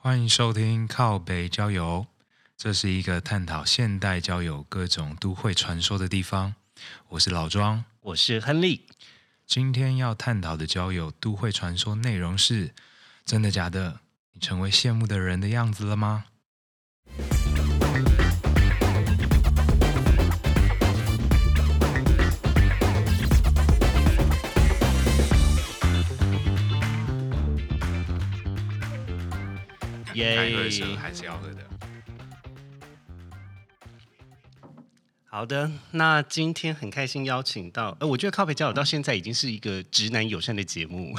欢迎收听靠北郊游，这是一个探讨现代交友各种都会传说的地方。我是老庄，我是亨利。今天要探讨的交友都会传说内容是：真的假的？你成为羡慕的人的样子了吗？耶该喝的时候还是要喝的。好的，那今天很开心邀请到，呃，我觉得靠北交友到现在已经是一个直男友善的节目，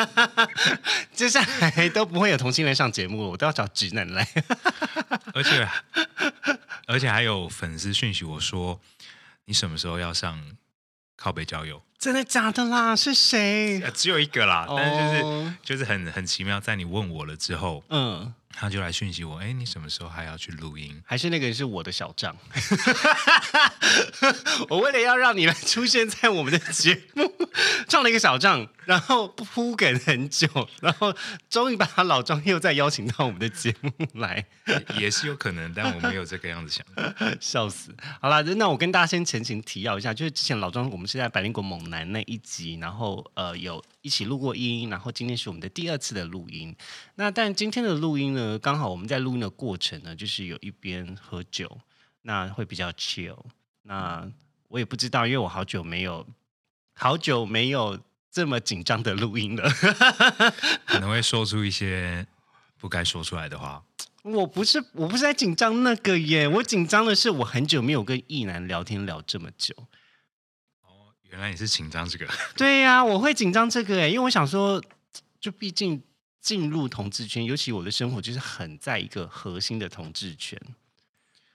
接下来都不会有同性恋上节目了，我都要找直男来。而且而且还有粉丝讯息我说，你什么时候要上靠北交友？真的假的啦？是谁？呃，只有一个啦，但是就是、哦就是很很奇妙，在你问我了之后，嗯，他就来讯息我，哎，你什么时候还要去录音？还是那个人是我的小账？我为了要让你们出现在我们的节目，创了一个小账，然后铺梗很久，然后终于把他老张又再邀请到我们的节目来，也也是有可能，但我没有这个样子想。笑死！好啦，那我跟大家先前情提要一下，就是之前老庄我们是在百灵果猛男那一集，然后呃有一起录过音，然后今天是我们的第二次的录音。那但今天的录音呢，刚好我们在录音的过程呢，就是有一边喝酒，那会比较 chill。那我也不知道，因为我好久没有好久没有这么紧张的录音了。可能会说出一些不该说出来的话。我不是我不是在紧张那个耶，我紧张的是我很久没有跟异男聊天聊这么久。哦，原来你是紧张这个。对呀、我会紧张这个哎，因为我想说，就毕竟进入同志圈，尤其我的生活就是很在一个核心的同志圈，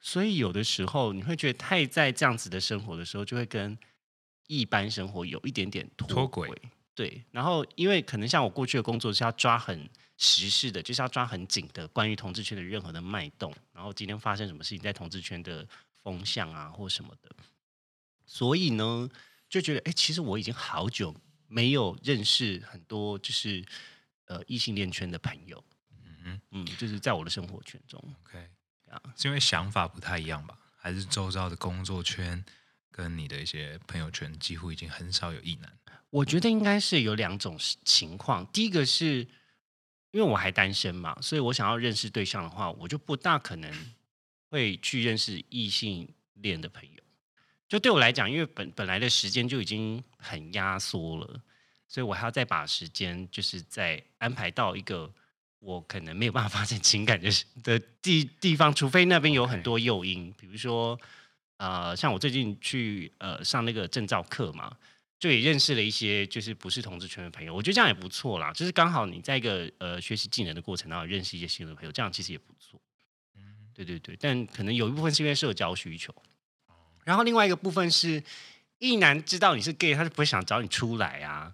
所以有的时候你会觉得太在这样子的生活的时候，就会跟一般生活有一点点脱脱轨。对，然后因为可能像我过去的工作是要抓很时事的，就是要抓很紧的关于同志圈的任何的脉动，然后今天发生什么事情在同志圈的风向啊或什么的，所以呢，就觉得哎，其实我已经好久没有认识很多就是呃异性恋圈的朋友，嗯嗯，就是在我的生活圈中，，OK，啊是因为想法不太一样吧？还是周遭的工作圈跟你的一些朋友圈几乎已经很少有异男？我觉得应该是有两种情况。第一个是因为我还单身嘛，所以我想要认识对象的话，我就不大可能会去认识异性恋的朋友。就对我来讲，因为本本来的时间就已经很压缩了，所以我还要再把时间就是再安排到一个我可能没有办法发展情感的的地地方，除非那边有很多诱因，比如说呃，像我最近去呃上那个证照课嘛，就也认识了一些就是不是同志圈的朋友，我觉得这样也不错啦。就是刚好你在一个呃学习技能的过程当中认识一些新的朋友，这样其实也不错。嗯，对对对，但可能有一部分是因为社交需求，然后另外一个部分是，一男知道你是 gay，他就不会想找你出来啊，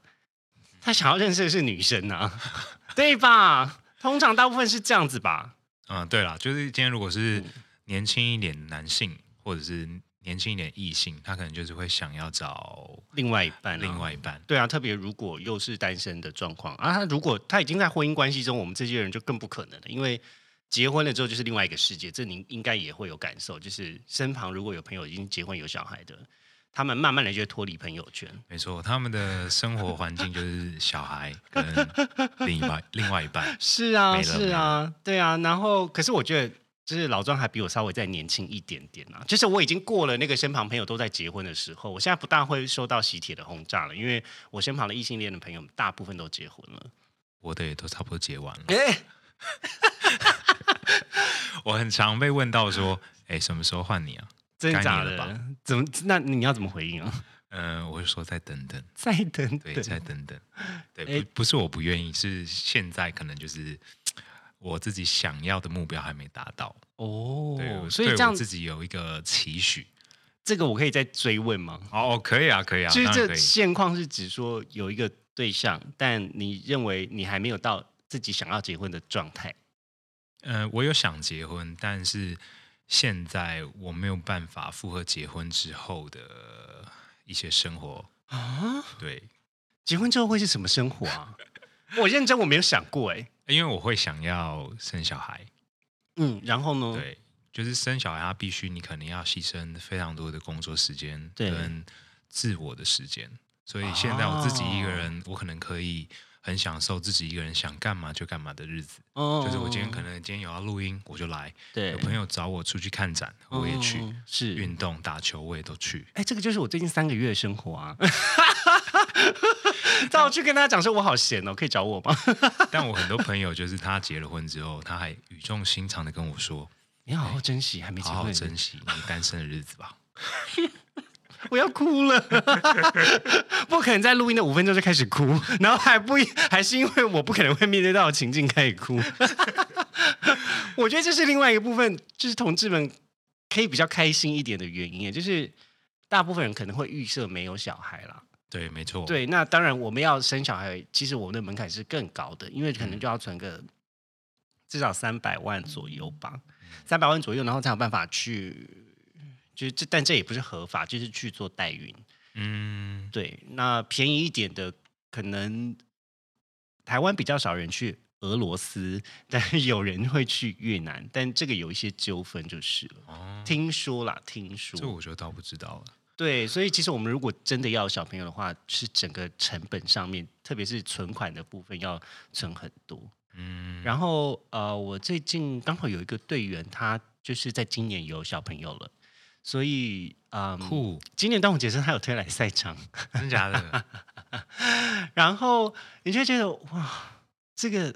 他想要认识的是女生啊，对吧？通常大部分是这样子吧。嗯，对啦，就是今天如果是嗯年轻一点男性，或者是年轻一点的异性，他可能就是会想要找另外一半、啊，另外一半。对啊，特别如果又是单身的状况啊，他如果他已经在婚姻关系中，我们这些人就更不可能了，因为结婚了之后就是另外一个世界，这您应该也会有感受，就是身旁如果有朋友已经结婚有小孩的，他们慢慢的就会脱离朋友圈。没错，他们的生活环境就是小孩跟另一半另外一半。是啊，是啊，对啊。然后，可是我觉得，就是老庄还比我稍微再年轻一点点啊。就是我已经过了那个身旁朋友都在结婚的时候，我现在不大会受到喜帖的轰炸了，因为我身旁的异性恋的朋友大部分都结婚了。我的也都差不多结完了。哎、我很常被问到说，哎，什么时候换你啊？真的假的吧的？怎么？那你要怎么回应啊？嗯、我会说再等等，再等对，等。再等等。对，哎不不是我不愿意，是现在可能就是我自己想要的目标还没达到。哦对，所以这样自己有一个期许。这个我可以再追问吗？哦，可以啊，可以啊，就是这。现况是指说有一个对象，但你认为你还没有到自己想要结婚的状态？呃，我有想结婚，但是现在我没有办法复合结婚之后的一些生活。啊，对，结婚之后会是什么生活啊？我认真我没有想过哎。因为我会想要生小孩。嗯，然后呢？对，就是生小孩，他必须你可能要牺牲非常多的工作时间跟自我的时间。所以现在我自己一个人，我可能可以很享受自己一个人想干嘛就干嘛的日子。哦就是我今天可能今天有要录音，我就来；对有朋友找我出去看展，我也去；哦是运动、打球，我也都去。哎，这个就是我最近三个月的生活啊。但我去跟大家讲说，我好闲哦，可以找我吗？但我很多朋友就是他结了婚之后，他还语重心长的跟我说你好好珍惜，还没：“结好好婚，珍惜你单身的日子吧。我要哭了，不可能在录音的五分钟就开始哭，然后还不还是因为我不可能会面对到的情境开始哭。我觉得这是另外一个部分，就是同志们可以比较开心一点的原因，就是大部分人可能会预设没有小孩啦。”对，没错。对，那当然我们要生小孩，其实我们的门槛是更高的，因为可能就要存个至少三百万左右吧，三百万左右，然后才有办法去，就是这，但这也不是合法，就是去做代孕。嗯，对，那便宜一点的，可能台湾比较少人去俄罗斯，但是有人会去越南，但这个有一些纠纷就是了。哦，听说啦，听说这我就倒不知道了。对，所以其实我们如果真的要小朋友的话，是整个成本上面，特别是存款的部分要存很多。嗯，然后呃，我最近刚好有一个队员，他就是在今年有小朋友了，所以嗯，酷，今年端午节是他有推来赛场，真假的？然后你就觉得哇，这个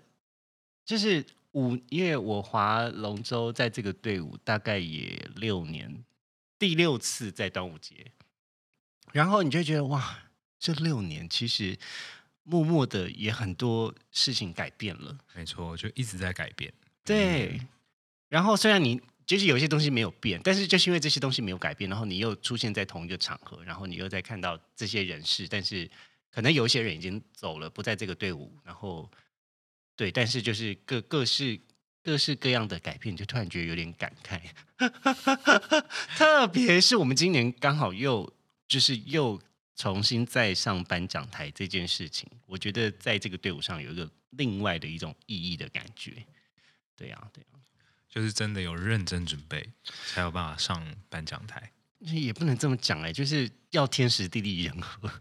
就是五，因为我划龙舟在这个队伍大概也六年，第六次在端午节，然后你就觉得哇，这六年其实默默的也很多事情改变了，没错，就一直在改变。对。然后虽然你就是有一些东西没有变，但是就是因为这些东西没有改变，然后你又出现在同一个场合，然后你又在看到这些人士，但是可能有一些人已经走了，不在这个队伍，然后对，但是就是各各式各式各样的改变，就突然觉得有点感慨。特别是我们今年刚好又就是又重新再上颁奖台这件事情，我觉得在这个队伍上有一个另外的一种意义的感觉。对呀、对呀、就是真的有认真准备，才有办法上颁奖台。也不能这么讲哎、就是要天时地利人和。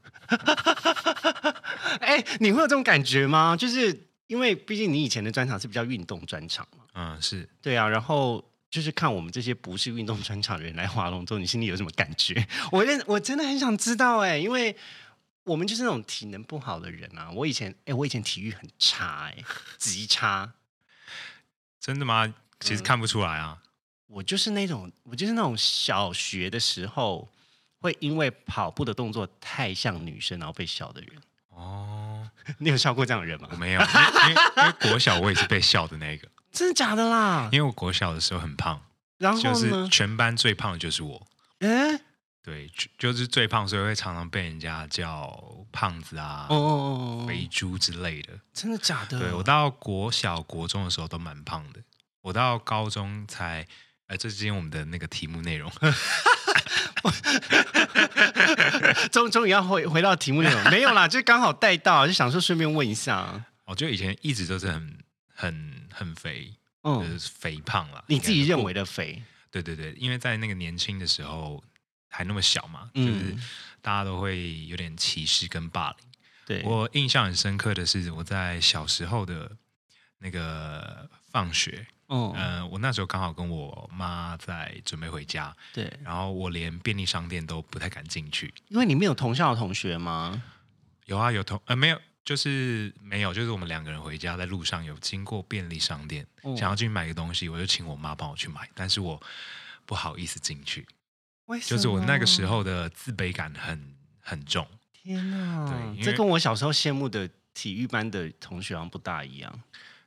哎、你会有这种感觉吗？就是因为毕竟你以前的专场是比较运动专场嘛，嗯，是对啊，然后就是看我们这些不是运动专场的人来划龙舟，你心里有什么感觉？我认我真的很想知道哎、因为我们就是那种体能不好的人啊。我以前哎、我以前体育很差哎、极差。真的吗？其实看不出来啊。我就是那种，我就是那种小学的时候会因为跑步的动作太像女生，然后被笑的人。哦，你有笑过这样的人吗我？没有，因为因为国小我也是被笑的那个，真的假的啦？因为我国小的时候很胖，然后就是？全班最胖的就是我。哎、对，就就是最胖，所以会常常被人家叫胖子啊、哦哦哦，肥猪之类的。真的假的？对我到国小、国中的时候都蛮胖的，我到高中才，呃，这是今天我们的那个题目内容。终终于要回回到题目内容，没有啦，就刚好带到，就想说顺便问一下，我觉得以前一直都是很、很、很肥，就嗯，是肥胖啦。你自己认为的肥，对对对，因为在那个年轻的时候还那么小嘛，嗯就是大家都会有点歧视跟霸凌。对，我印象很深刻的是，我在小时候的那个放学，哦，呃，我那时候刚好跟我妈在准备回家，对，然后我连便利商店都不太敢进去。因为你没有同校的同学吗？有啊，有同呃没有，就是没有，就是我们两个人回家在路上有经过便利商店，哦想要进去买个东西，我就请我妈帮我去买，但是我不好意思进去，为什么就是我那个时候的自卑感很很重。天哪，对这跟我小时候羡慕的体育班的同学好像不大一样。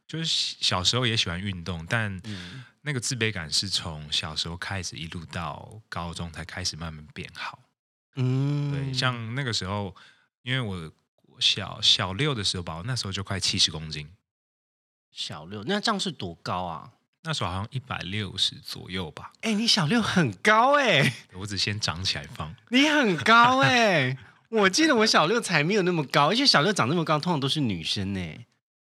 就是小时候也喜欢运动，但嗯，那个自卑感是从小时候开始一路到高中才开始慢慢变好。嗯对，像那个时候，因为我我小小六的时候吧，我那时候就快七十公斤，小六，那这样是多高啊？那时候好像一百六十左右吧。哎、你小六很高哎、我只先长起来放。你很高哎、我记得我小六才没有那么高，而且小六长那么高，通常都是女生哎、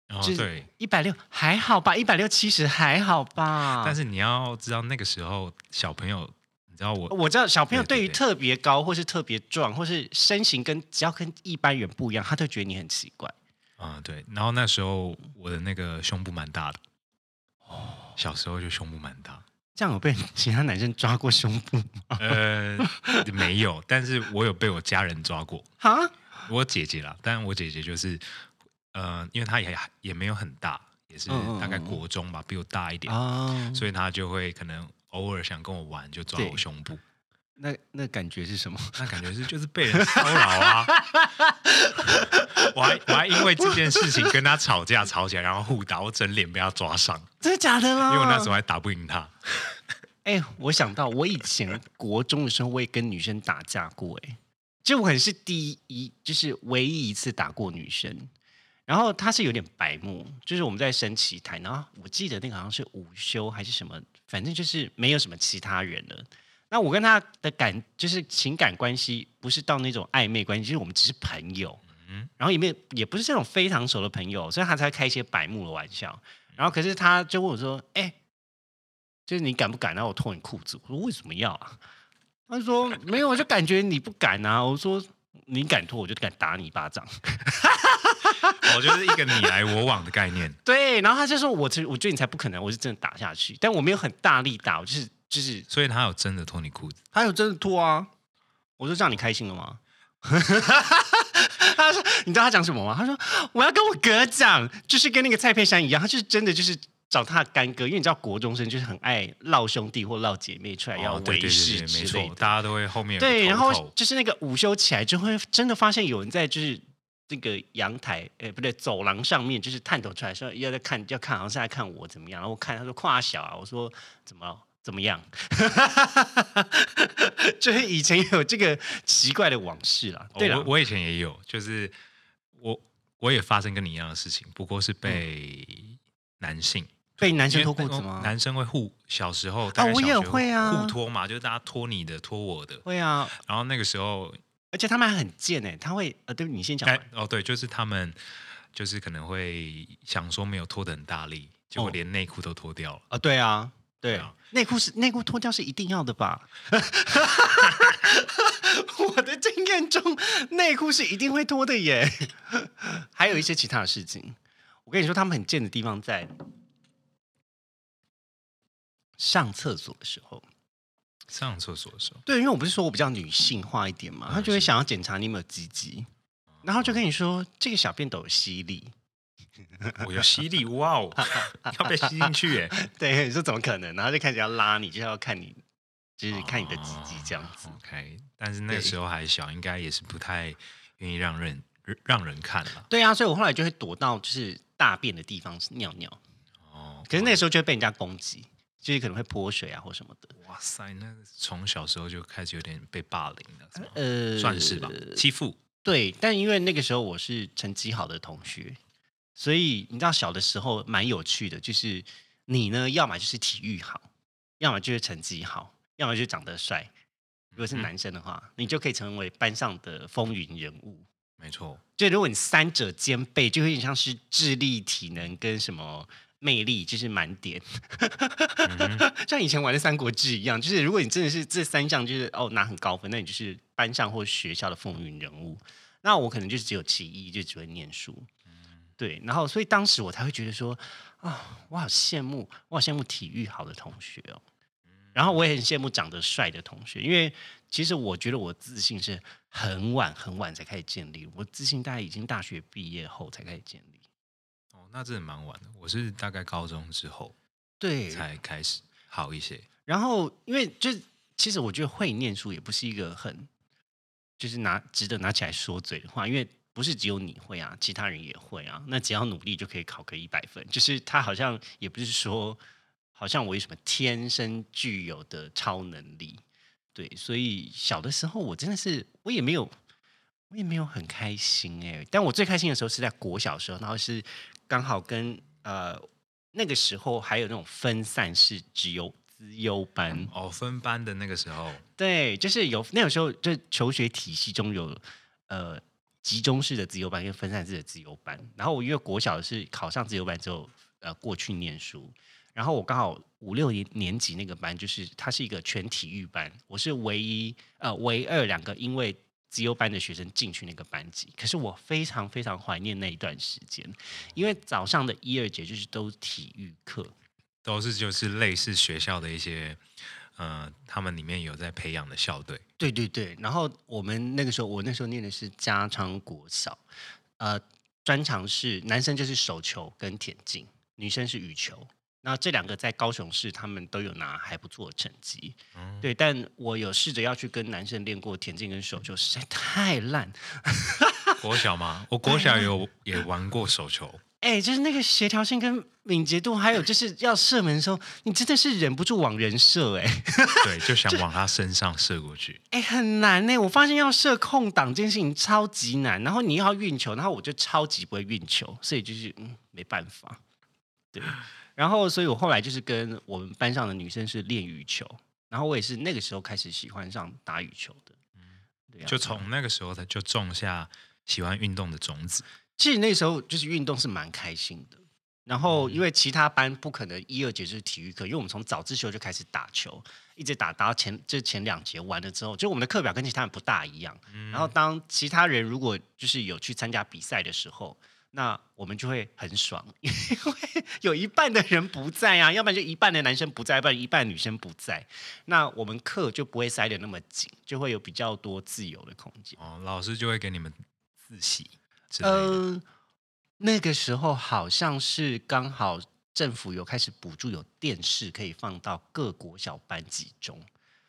就是然后对，一百六还好吧，一百六七十还好吧。但是你要知道那个时候小朋友，你知道我我知道小朋友对于特别高，或是特别壮，或是身形跟只要跟一般人不一样，他就觉得你很奇怪。啊、对，然后那时候我的那个胸部蛮大的，哦小时候就胸部蛮大。这样有被其他男生抓过胸部吗？呃，没有，但是我有被我家人抓过，哈，我姐姐啦，但我姐姐就是，呃，因为他也也没有很大，也是嗯嗯大概嗯嗯国中吧，比我大一点，哦，所以他就会可能偶尔想跟我玩，就抓我胸部，那那感觉是什么？那感觉是就是被人骚扰啊。我还我还因为这件事情跟他吵架吵起来，然后互打，我整脸被他抓伤，真的假的啦？因为我那时候还打不赢他。哎、我想到我以前国中的时候，我也跟女生打架过、哎，就我可能是第一，就是唯一一次打过女生。然后他是有点白目，就是我们在升旗台，然后我记得那个好像是午休还是什么，反正就是没有什么其他人了。那我跟他的感就是情感关系，不是到那种暧昧关系，就是我们只是朋友，嗯然后也没有也不是这种非常熟的朋友，所以他才开一些白目的玩笑。然后可是他就问我说：“哎、就是你敢不敢？然后我脱你裤子，我说为什么要啊？他说没有，我就感觉你不敢啊。我说你敢脱，我就敢打你一巴掌。我 就是一个你来我往的概念。对，然后他就说我这我觉得你才不可能，我是真的打下去，但我没有很大力打，我就是就是所以他有真的脱你裤子，他有真的脱啊。我说这样你开心了吗？他说你知道他讲什么吗？他说我要跟我哥讲，就是跟那个蔡佩珊一样，他就是真的就是。找他的干哥，因为你知道国中生就是很爱闹兄弟或闹姐妹出来要哦对对维系对对，没之类的，错大家都会后面对，然后就是那个午休起来就会真的发现有人在就是这个阳台，哎，不对，走廊上面就是探头出来说要在看要看，好像是在看我怎么样。然后我看他说胯小啊，我说怎么怎么样？就是以前有这个奇怪的往事啦。对了哦我，我以前也有，就是我我也发生跟你一样的事情，不过是被男性。被男生脱裤子吗？男生会互小时候，大概我也会啊互脱嘛，就是大家脱你的，脱我的。会啊，然后那个时候，而且他们还很贱哎，他会呃，对你先讲哦，对，就是他们就是可能会想说没有脱的很大力，结果哦连内裤都脱掉了。啊，对啊，对对啊，内裤是内裤脱掉是一定要的吧？我的经验中，内裤是一定会脱的耶。还有一些其他的事情，我跟你说，他们很贱的地方在上厕所的时候。上厕所的时候，对，因为我不是说我比较女性化一点嘛，他就会想要检查你有没有鸡鸡，然后就跟你说这个小便斗有吸力。我有吸力，哇哦，要被吸进去耶！对，你说怎么可能？然后就开始要拉你，就是要看你，就是看你的鸡鸡这样子。哦 OK，但是那时候还小，应该也是不太愿意让人让人看了。对啊，所以我后来就会躲到就是大便的地方尿尿，哦，可是那个时候就会被人家攻击，就是可能会泼水啊或什么的。哇塞，那从小时候就开始有点被霸凌了，呃，算是吧，欺负。对，但因为那个时候我是成绩好的同学，所以你知道小的时候蛮有趣的，就是你呢，要么就是体育好，要么就是成绩好，要么就是长得帅。如果是嗯男生的话，你就可以成为班上的风云人物。没错，就如果你三者兼备，就有点像是智力、体能跟什么魅力，就是满点。像以前玩的《三国志》一样，就是如果你真的是这三项就是哦拿很高分，那你就是班上或学校的风云人物。那我可能就是只有其一，就只会念书。对，然后所以当时我才会觉得说啊，我好羡慕，我好羡慕体育好的同学哦。然后我也很羡慕长得帅的同学，因为其实我觉得我自信是很晚很晚才开始建立，我自信大概已经大学毕业后才开始建立。哦，那真的蛮晚的。我是大概高中之后对，才开始好一些。然后因为就其实我觉得会念书也不是一个很就是拿值得拿起来说嘴的话，因为不是只有你会啊，其他人也会啊。那只要努力就可以考个一百分，就是他好像也不是说好像我有什么天生具有的超能力，对，所以小的时候我真的是我也没有我也没有很开心哎、但我最开心的时候是在国小的时候，然后是刚好跟呃那个时候还有那种分散式只有资优班，哦，分班的那个时候，对，就是有那个时候就求学体系中有呃集中式的自由班跟分散式的自由班，然后我因为国小是考上自由班之后呃过去念书，然后我刚好五六年年级那个班就是它是一个全体育班，我是唯一呃唯二两个因为自由班的学生进去那个班级，可是我非常非常怀念那一段时间，因为早上的一二节就是都是体育课，都是就是类似学校的一些，呃，他们里面有在培养的校队。对对对，然后我们那个时候，我那时候念的是加昌国小，呃，专长是男生就是手球跟田径，女生是羽球。那这两个在高雄市，他们都有拿还不错的成绩。嗯，对，但我有试着要去跟男生练过田径跟手球，实在太烂。国小吗？我国小有也玩过手球，哎，就是那个协调性跟敏捷度，还有就是要射门的时候，你真的是忍不住往人射，哎。对，就想往他身上射过去。哎、很难呢。我发现要射空档这件事情超级难，然后你要运球，然后我就超级不会运球，所以就是嗯没办法。对，然后所以我后来就是跟我们班上的女生是练羽球，然后我也是那个时候开始喜欢上打羽球的。对啊，就从那个时候他就种下喜欢运动的种子。其实那时候就是运动是蛮开心的。然后，因为其他班不可能一二节就是体育课，因为我们从早自修就开始打球，一直打打到前这前两节完了之后，就我们的课表跟其他人不大一样。然后，当其他人如果就是有去参加比赛的时候，那我们就会很爽，因为有一半的人不在啊，要不然就一半的男生不在，要不然一半女生不在，那我们课就不会塞得那么紧，就会有比较多自由的空间。哦，老师就会给你们自习之类的。嗯，那个时候好像是刚好政府有开始补助，有电视可以放到各国小班级中。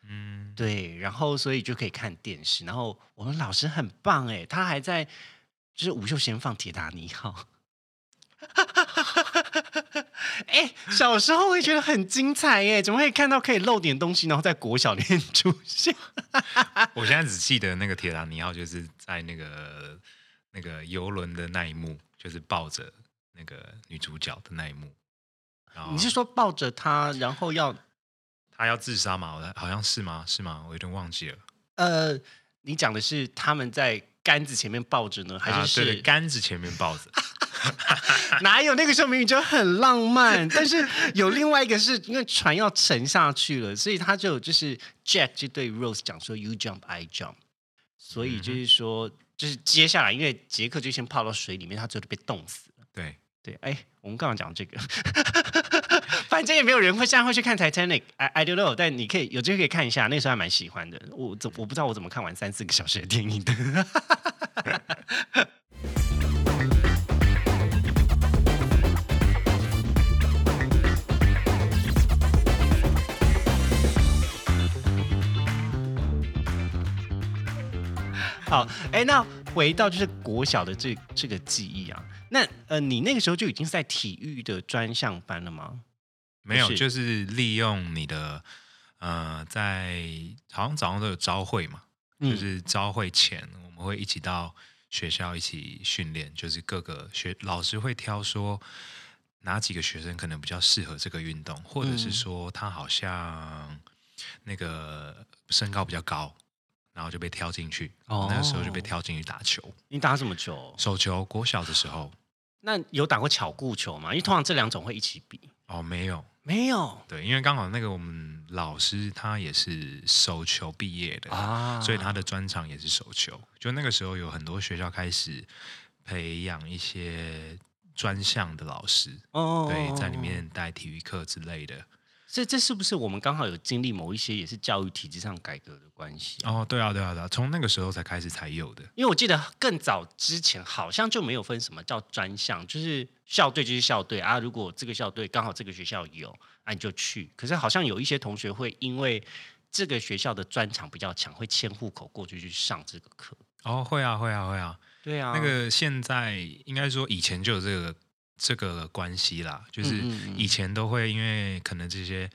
嗯，对，然后所以就可以看电视。然后我们老师很棒哎，他还在就是午休时间放《铁达尼号》。哎，小时候会觉得很精彩耶，怎么会看到可以露点东西，然后在国小里面出现？我现在只记得那个铁达尼号就是在那个那个游轮的那一幕，就是抱着那个女主角的那一幕。你是说抱着她，然后要她要自杀吗？我好像是吗？是吗？我有点忘记了。呃，你讲的是他们在杆子前面抱着呢，还啊是是、杆子前面抱着？哪有那个时候明明就很浪漫，但是有另外一个是因为船要沉下去了，所以他就就是 Jack 就对 Rose 讲说 You jump, I jump，所以就是说、就是接下来因为杰克就先泡到水里面，他最后就被冻死了。对，对，哎，我们刚刚讲这个，反正也没有人会现在会去看 Titanic，I I don't know，但你可以有机会可以看一下，那时候还蛮喜欢的。我怎我不知道我怎么看完三四个小时的电影的。好，哎，那回到就是国小的这这个记忆啊，那呃，你那个时候就已经是在体育的专项班了吗？没有，就是利用你的呃，在好像早上都有朝会嘛，嗯就是朝会前我们会一起到学校一起训练，就是各个学老师会挑说哪几个学生可能比较适合这个运动，或者是嗯说他好像那个身高比较高，然后就被挑进去，哦那个时候就被挑进去打球，你打这么久，手球。国小的时候那有打过巧固球吗？因为通常这两种会一起比。哦没有，没有对，因为刚好那个我们老师他也是手球毕业的啊所以他的专长也是手球。就那个时候有很多学校开始培养一些专项的老师，哦对，在里。面带体育课之类的。这这是不是我们刚好有经历某一些也是教育体制上改革的关系？哦，对啊，对啊，对啊，从那个时候才开始才有的。因为我记得更早之前好像就没有分什么叫专项，就是校队就是校队啊。如果这个校队刚好这个学校有，啊你就去。可是好像有一些同学会因为这个学校的专长比较强，会迁户口过去去上这个课。哦，会啊，会啊，会啊。对啊，那个现在应该说以前就有这个这个关系啦，就是以前都会因为可能这些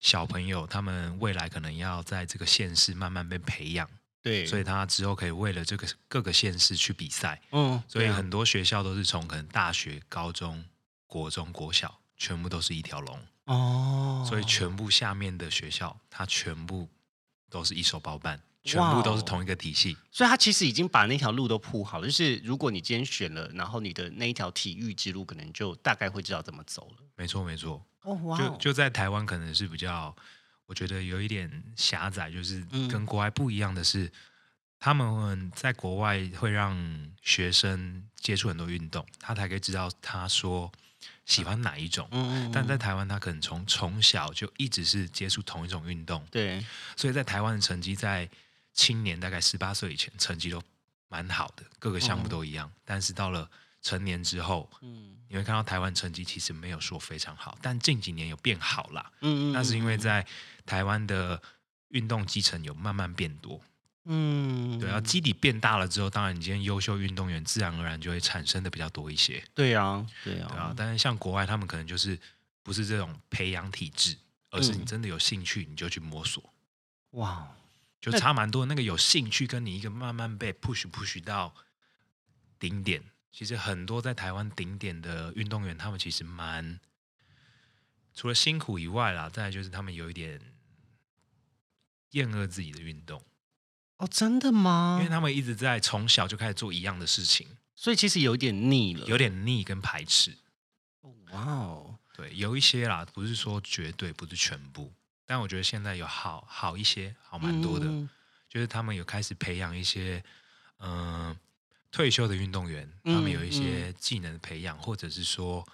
小朋友他们未来可能要在这个县市慢慢被培养，对，所以他之后可以为了这个各个县市去比赛，嗯，所以很多学校都是从可能大学、高中、国中、国小全部都是一条龙，哦，所以全部下面的学校，它全部都是一手包办，全部都是同一个体系。所以他其实已经把那条路都铺好了。就是如果你今天选了，然后你的那一条体育之路，可能就大概会知道怎么走了。没错，没错。哦，哇就就在台湾可能是比较，我觉得有一点狭窄，就是嗯跟国外不一样的是，他们在国外会让学生接触很多运动，他才可以知道他说喜欢哪一种。嗯嗯，但在台湾，他可能从从小就一直是接触同一种运动，对，所以在台湾的成绩在青年大概十八岁以前成绩都蛮好的，各个项目都一样。但是到了成年之后，嗯。你会看到台湾成绩其实没有说非常好，但近几年有变好啦。嗯那是因为在台湾的运动基层有慢慢变多，嗯，对啊，基底变大了之后，当然你今天优秀运动员自然而然就会产生的比较多一些，对啊，对啊，对啊。但是像国外，他们可能就是不是这种培养体制，而是你嗯。真的有兴趣你就去摸索，哇，就差蛮多。那个有兴趣跟你一个慢慢被 push push 到顶点，其实很多在台湾顶点的运动员，他们其实蛮除了辛苦以外啦，再来就是他们有一点厌恶自己的运动，哦，真的吗？因为他们一直在从小就开始做一样的事情，所以其实有点腻了，有点腻跟排斥。哇哦，对，有一些啦，不是说绝对，不是全部，但我觉得现在有好好一些，好蛮多的。嗯就是他们有开始培养一些，嗯、退休的运动员，嗯他们有一些技能的培养，或者是说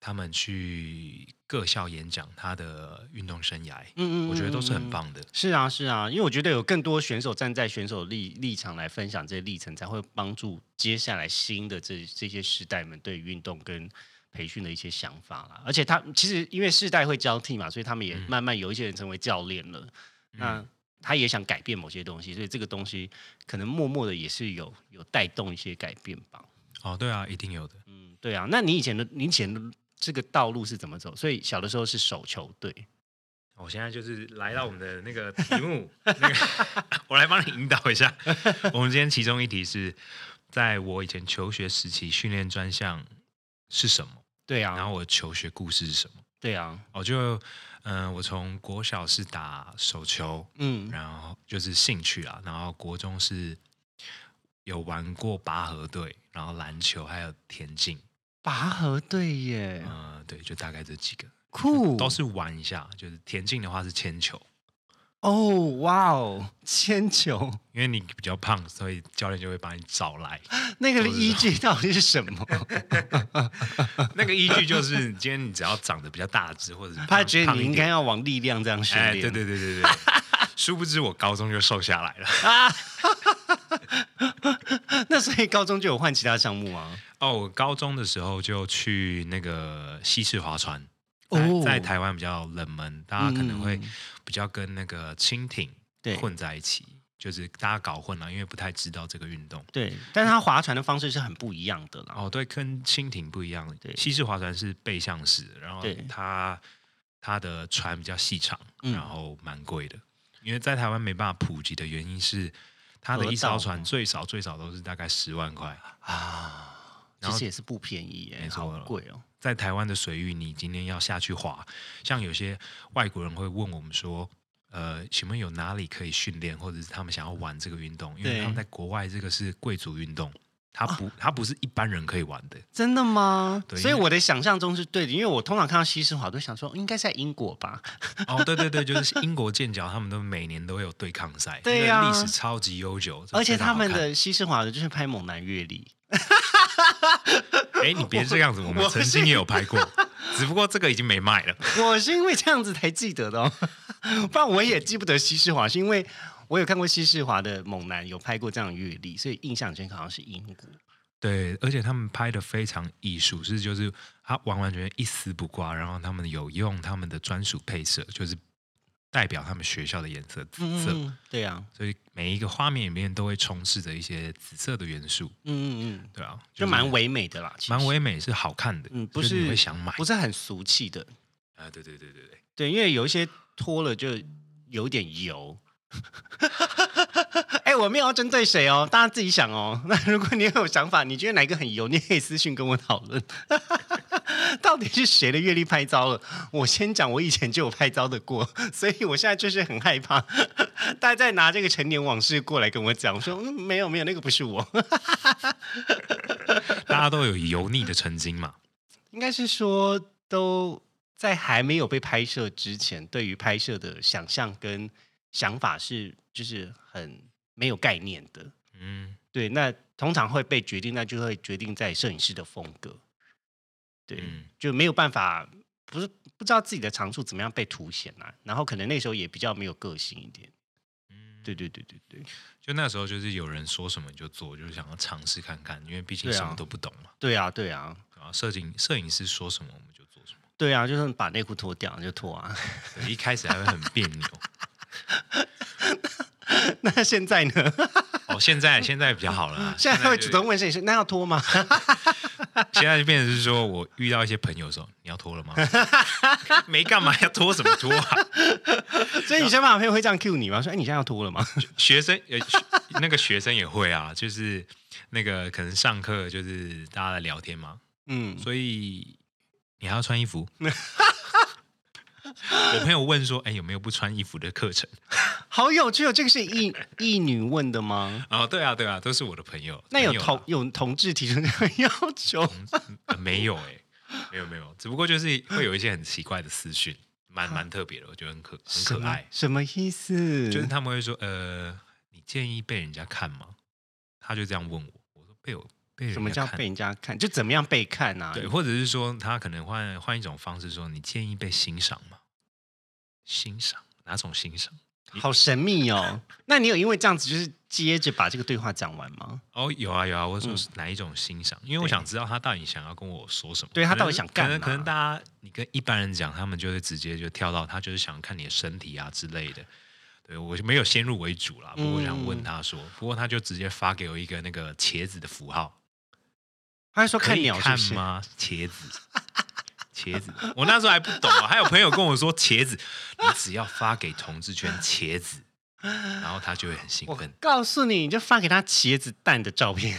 他们去各校演讲他的运动生涯，嗯嗯我觉得都是很棒的。是啊，是啊，因为我觉得有更多选手站在选手立立场来分享这些历程，才会帮助接下来新的这这些时代们对运动跟培训的一些想法啦。而且他其实因为世代会交替嘛，所以他们也嗯慢慢有一些人成为教练了。那他也想改变某些东西，所以这个东西可能默默的也是有有带动一些改变吧。哦，对啊，一定有的。嗯，对啊。那你以前的你以前的这个道路是怎么走？所以小的时候是手球队，我现在就是来到我们的那个题目，那个我来帮你引导一下。我们今天其中一题是在我以前求学时期训练专项是什么，对啊，然后我求学故事是什么。对啊，我就嗯、呃我从国小是打手球，嗯。然后就是兴趣啊，然后国中是有玩过拔河队，然后篮球还有田径，拔河队耶，嗯、对，就大概这几个。酷，都是玩一下，就是田径的话是铅球，哦，哇哦，铅球，因为你比较胖，所以教练就会把你找来。那个依据到底是什么？那个依据就是，今天你只要长得比较大只，或者是他觉得你应该要往力量这样训哎，练。对对对对对。殊不知我高中就瘦下来了。那所以高中就有换其他项目啊？哦，我高中的时候就去那个西式划船，哦在在台湾比较冷门，大家可能会嗯比较跟那个蜻蜓对混在一起，就是大家搞混了，因为不太知道这个运动。对，但是他划船的方式是很不一样的啦。哦，对，跟蜻蜓不一样。对西式划船是背向式的，然后它它的船比较细长，嗯然后蛮贵的。因为在台湾没办法普及的原因是，它的一艘船最少最少都是大概十万块。啊，然后其实也是不便宜耶，没错好贵哦。在台湾的水域，你今天要下去划，像有些外国人会问我们说，呃，请问有哪里可以训练，或者是他们想要玩这个运动？因为他们在国外这个是贵族运动，它不、它不是一般人可以玩的。真的吗？对所以我的想象中是对的，因为我通常看到西施华都想说应该在英国吧。哦，对对对，就是英国剑桥，他们都每年都有对抗赛，对呀那个历史超级悠久，而且他们的西施华的就是拍猛男阅历，看，哎，你别这样子，我们曾经也有拍过，只不过这个已经没卖了。我是因为这样子才记得的哦，不然我也记不得西施华，是因为我有看过西施华的猛男有拍过这样的阅历，所以印象中好像是英国。对，而且他们拍的非常艺术，是就是他完完全全一丝不挂，然后他们有用他们的专属配色，就是代表他们学校的颜色紫色，嗯，对啊，所以每一个画面里面都会充斥着一些紫色的元素，嗯嗯嗯，对啊，就是蛮唯美的啦，蛮唯美，是好看的，嗯不是你是会想买不是很俗气的。啊，对对对对对。对，因为有一些脱了就有点油，哎、我没有要针对谁哦，大家自己想哦。那如果你有想法，你觉得哪一个很油，你可以私信跟我讨论。到底是谁的阅历拍糟了？我先讲，我以前就有拍糟的过，所以我现在就是很害怕，大家再拿这个陈年往事过来跟我讲，我说嗯，没有没有，那个不是我。大家都有油腻的曾经嘛。应该是说都在还没有被拍摄之前，对于拍摄的想象跟想法是就是很没有概念的。嗯，对，那通常会被决定，那就会决定在摄影师的风格。对，嗯就没有办法，不是不知道自己的长处怎么样被凸显啊。然后可能那时候也比较没有个性一点。嗯对对对对对，就那时候就是有人说什么你就做，就是想要尝试看看，因为毕竟什么都不懂嘛。对啊对啊然后摄影摄影师说什么我们就做什么。对啊，就是把内裤脱掉就脱啊。一开始还会很别扭。那现在呢？哦，现在现在比较好了啊，现在会主动问摄影师，那要脱吗？现在就变成是说，我遇到一些朋友的时候，你要脱了吗？没干嘛，要脱什么脱啊？所以你身旁朋友会这样 cue 你吗？说，哎，你现在要脱了吗？学生呃，那个学生也会啊，就是那个可能上课就是大家在聊天嘛，嗯，所以你还要穿衣服。我朋友问说：“哎、有没有不穿衣服的课程 好有趣哦！这个是异异女问的吗？？”哦，对啊，对啊，都是我的朋友。那有同有同志提出这个要求？呃没有哎、没有没有，只不过就是会有一些很奇怪的私讯，蛮蛮特别的，我觉得很可很可爱。什么意思？就是他们会说：“呃，你建议被人家看吗？”他就这样问我，我说：“被我被人家什么叫看被人家看？就怎么样被看啊？对，或者是说他可能换换一种方式说，你建议被欣赏吗？欣赏哪种欣赏？好神秘哦。那你有因为这样子，就是接着把这个对话讲完吗？哦，有啊有啊，我说嗯是哪一种欣赏？因为我想知道他到底想要跟我说什么。对他到底想干可能可能大家你跟一般人讲，他们就会直接就跳到他就是想看你的身体啊之类的。对我就没有先入为主啦，不过我想问嗯他说，不过他就直接发给我一个那个茄子的符号，他还说看鸟是吗？茄子，茄子，我那时候还不懂啊。还有朋友跟我说，茄子，你只要发给同志圈茄子，然后他就会很兴我奋。告诉你，你就发给他茄子蛋的照片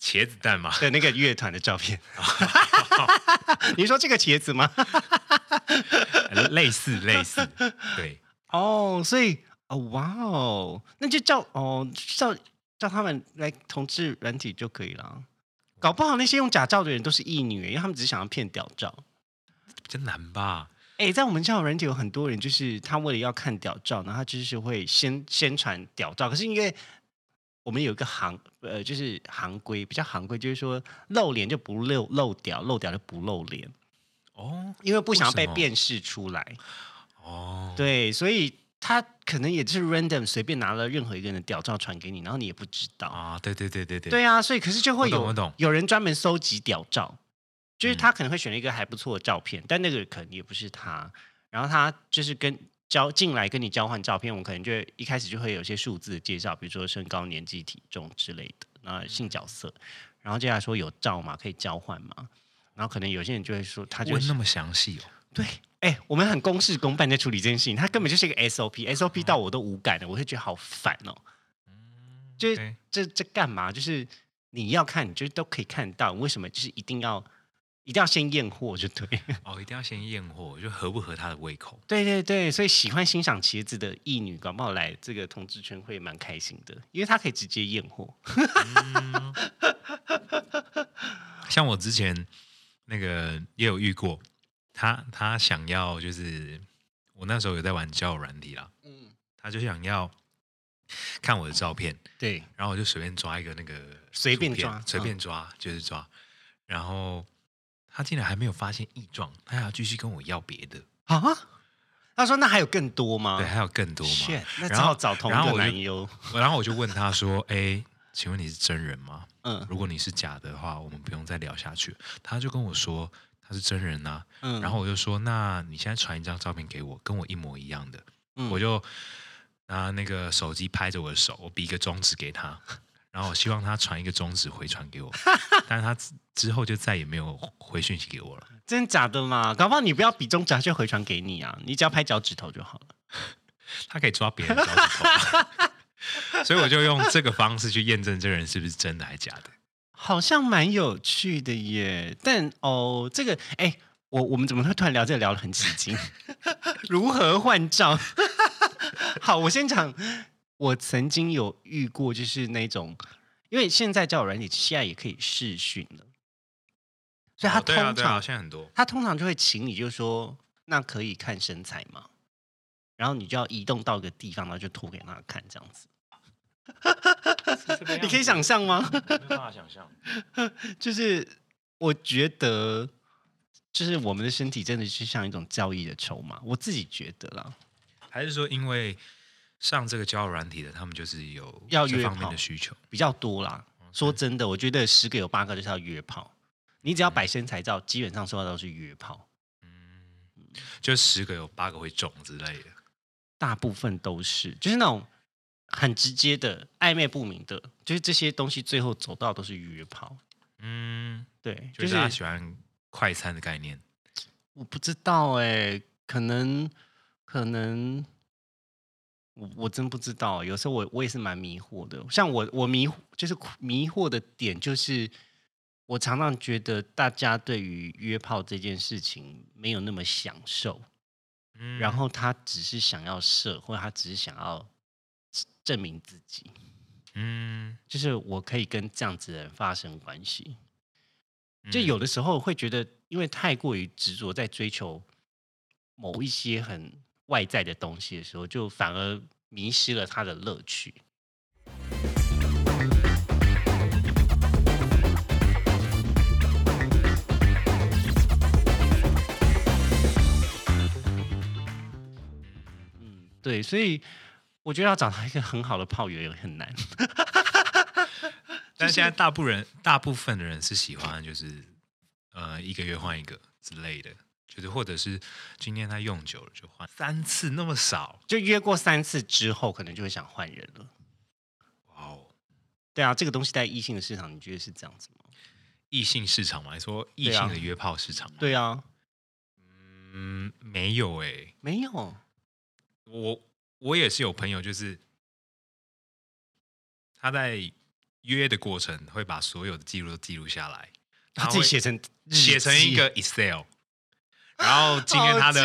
茄子蛋嘛，对那个乐团的照片。你说这个茄子吗？类似类似，对，哦，所以哦，哇哦，那就叫哦叫叫他们来同志软体就可以了。搞不好那些用假照的人都是异女，因为他们只是想要骗屌照。比较难吧？哎，在我们交友软体有很多人，就是他为了要看屌照，然后他就是会先宣传屌照。可是因为我们有一个行呃，就是行规比较行规，就是说露脸就不露露屌，露屌就不露脸，哦因为不想要被辨识出来。哦，对，所以他可能也是 random 随便拿了任何一个人的屌照传给你，然后你也不知道。啊，对对对对对，对啊，所以可是就会有有人专门搜集屌照，就是嗯他可能会选了一个还不错的照片，但那个可能也不是他，然后他就是跟交进来跟你交换照片，我们可能就一开始就会有些数字的介绍，比如说身高、年纪、体重之类的，那性角色，然后接下来说有照嘛，可以交换嘛，然后可能有些人就会说他就那么详细哦，对，哎、我们很公事公办在处理这件事情，他根本就是一个 SOP，SOP 到我都无感了，我会觉得好烦哦。嗯。就是这这干嘛？就是你要看，你就都可以看到，为什么就是一定要一定要先验货 就对。哦，一定要先验货，就合不合他的胃口。对对对，所以喜欢欣赏茄子的异女，搞不好来这个同志圈会蛮开心的，因为他可以直接验货。嗯 像我之前那个也有遇过，他他想要就是我那时候有在玩交友软体啦，嗯，他就想要看我的照片，对，然后我就随便抓一个那个随便抓随便抓、就是抓，然后他竟然还没有发现异状，他还要继续跟我要别的，啊。他说：“那还有更多吗？”对，还有更多吗 Shit，那只然后好找同一个男优。然后我就问他说：“哎，请问你是真人吗？嗯如果你是假的话，我们不用再聊下去。”他就跟我说他是真人呐、嗯然后我就说：“那你现在传一张照片给我，跟我一模一样的。嗯我就拿那个手机拍着我的手，我比一个中指给他，然后我希望他传一个中指回传给我，但是他之之后就再也没有回讯息给我了。真的假的嘛？搞不好你不要比中指，他就回传给你啊，你只要拍脚趾头就好了。他可以抓别人的脚趾头，所以我就用这个方式去验证这个人是不是真的还假的。好像蛮有趣的耶，但哦，这个哎，我我们怎么会突然聊这个聊得很起劲？如何换照？好，我先讲，我曾经有遇过，就是那种，因为现在交友软体现在也可以视讯了，所以他哦对啊通常、对啊，现在很多。他通常就会请你，就说那可以看身材吗？然后你就要移动到一个地方，然后就拖给他看，这样子。你可以想象吗？没有办法想象。就是我觉得，就是我们的身体真的是像一种交易的筹码，我自己觉得啦。还是说，因为上这个交友软体的，他们就是有要约这方面炮的需求。比较多啦。说真的，我觉得十个有八个就是要约炮。你只要摆身材照，基本上收到都是约炮，嗯，就十个有八个会中之类的。大部分都是，就是那种很直接的暧昧不明的，就是这些东西最后走到都是约炮。嗯，对，就就是是他喜欢快餐的概念。我不知道哎、可能可能我我真不知道，有时候我我也是蛮迷惑的。像我我迷就是迷惑的点就是，我常常觉得大家对于约炮这件事情没有那么享受，嗯，然后他只是想要射，或者他只是想要证明自己，嗯，就是我可以跟这样子的人发生关系。就嗯有的时候会觉得，因为太过于执着在追求某一些很外在的东西的时候，就反而迷失了它的乐趣。嗯，对，所以我觉得要找到一个很好的炮友也很难。但现在大部分人大部分的人是喜欢就是呃一个月换一个之类的，就是或者是今天他用久了就换三次那么少，就约过三次之后，可能就会想换人了。哇哦！对啊，这个东西在异性的市场，你觉得是这样子吗？异性市场嘛，你说异性的约炮市场吗，对啊，嗯，没有诶、没有。我我也是有朋友，就是他在约的过程会把所有的记录都记录下来，他自己写成写成一个 Excel，然后今天他的、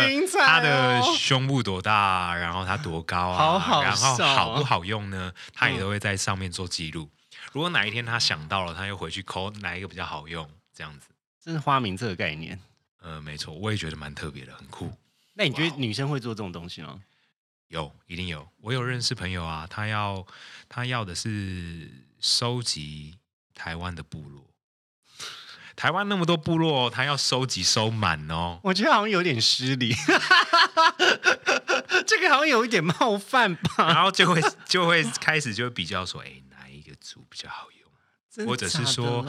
他的哦胸部多大，然后他多高啊，好好然后好不好用呢？他也嗯都会在上面做记录。如果哪一天他想到了，他又回去抠哪一个比较好用，这样子。这是花名这个概念。呃，没错，我也觉得蛮特别的，很酷。那你觉得女生会做这种东西吗？有，一定有。我有认识朋友啊，他要他要的是收集台湾的部落。台湾那么多部落哦，他要收集收满哦。我觉得好像有点失礼，这个好像有一点冒犯吧？然后就会就会开始就比较说，哎，哪一个族比较好用？或者是说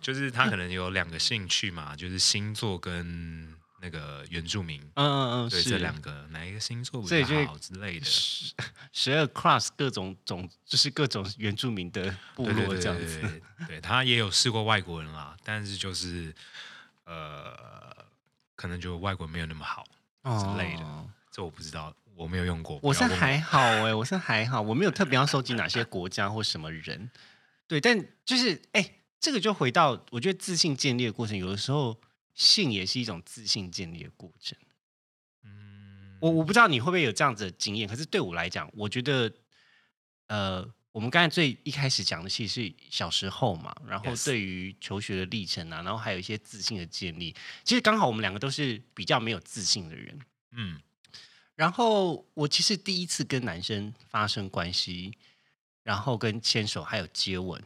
就是他可能有两个兴趣嘛，就是星座跟那个原住民，嗯嗯嗯，对是这两个哪一个星座比较好之类的。十十二 cross 各种种，就是各种原住民的部落这样子。对对对他也有试过外国人啦，但是就是呃，可能就外国人没有那么好，之类的哦这我不知道，我没有用过。我是还好哎、我是还好，我没有特别要收集哪些国家或什么人。对，但就是哎、这个就回到我觉得自信建立的过程，有的时候性也是一种自信建立的过程。嗯，我我不知道你会不会有这样子的经验，可是对我来讲，我觉得，呃，我们刚才最一开始讲的其实是小时候嘛，然后对于求学的历程啊，然后还有一些自信的建立，其实刚好我们两个都是比较没有自信的人。嗯然后我其实第一次跟男生发生关系，然后跟牵手还有接吻，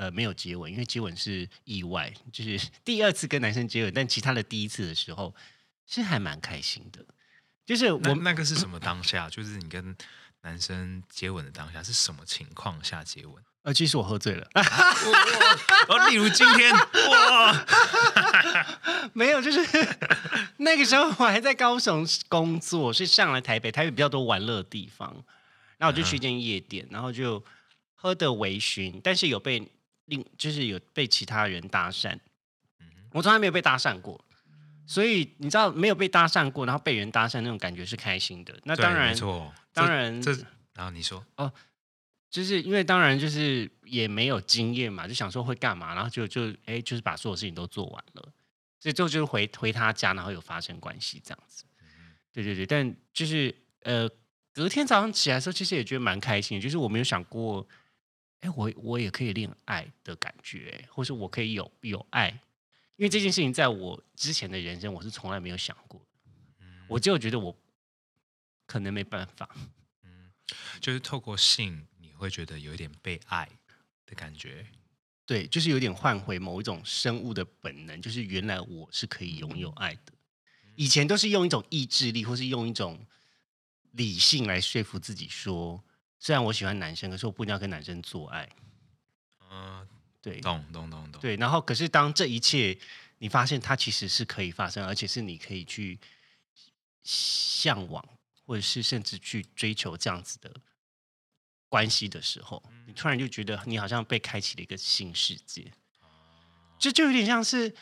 呃，没有接吻，因为接吻是意外，就是 第二次跟男生接吻，但其他的第一次的时候是还蛮开心的。就是我那那个是什么当下？就是你跟男生接吻的当下是什么情况下接吻？呃，其实我喝醉了，哦，例如今天哇，没有，就是那个时候我还在高雄工作，是上来台北，台北比较多玩乐的地方，然后我就去一间夜店，然后就喝的微醺，但是有被另就是有被其他人搭讪，嗯我从来没有被搭讪过，所以你知道没有被搭讪过，然后被人搭讪那种感觉是开心的。那当然没，错，当然这这然后你说哦就是因为当然就是也没有经验嘛，就想说会干嘛，然后就就哎，就是把所有事情都做完了，所以最后就是回回他家，然后有发生关系这样子。对对对，但就是呃，隔天早上起来的时候，其实也觉得蛮开心的，就是我没有想过，哎，我我也可以恋爱的感觉，或是我可以有有爱，因为这件事情在我之前的人生我是从来没有想过，我就觉得我可能没办法。嗯就是透过性，你会觉得有一点被爱的感觉，对，就是有点换回某一种生物的本能，就是原来我是可以拥有爱的。以前都是用一种意志力，或是用一种理性来说服自己说，虽然我喜欢男生，可是我不一定要跟男生做爱。嗯，对，懂懂懂懂。对，然后可是当这一切你发现它其实是可以发生，而且是你可以去向往。或者是甚至去追求这样子的关系的时候，你突然就觉得你好像被开启了一个新世界，就就有点像是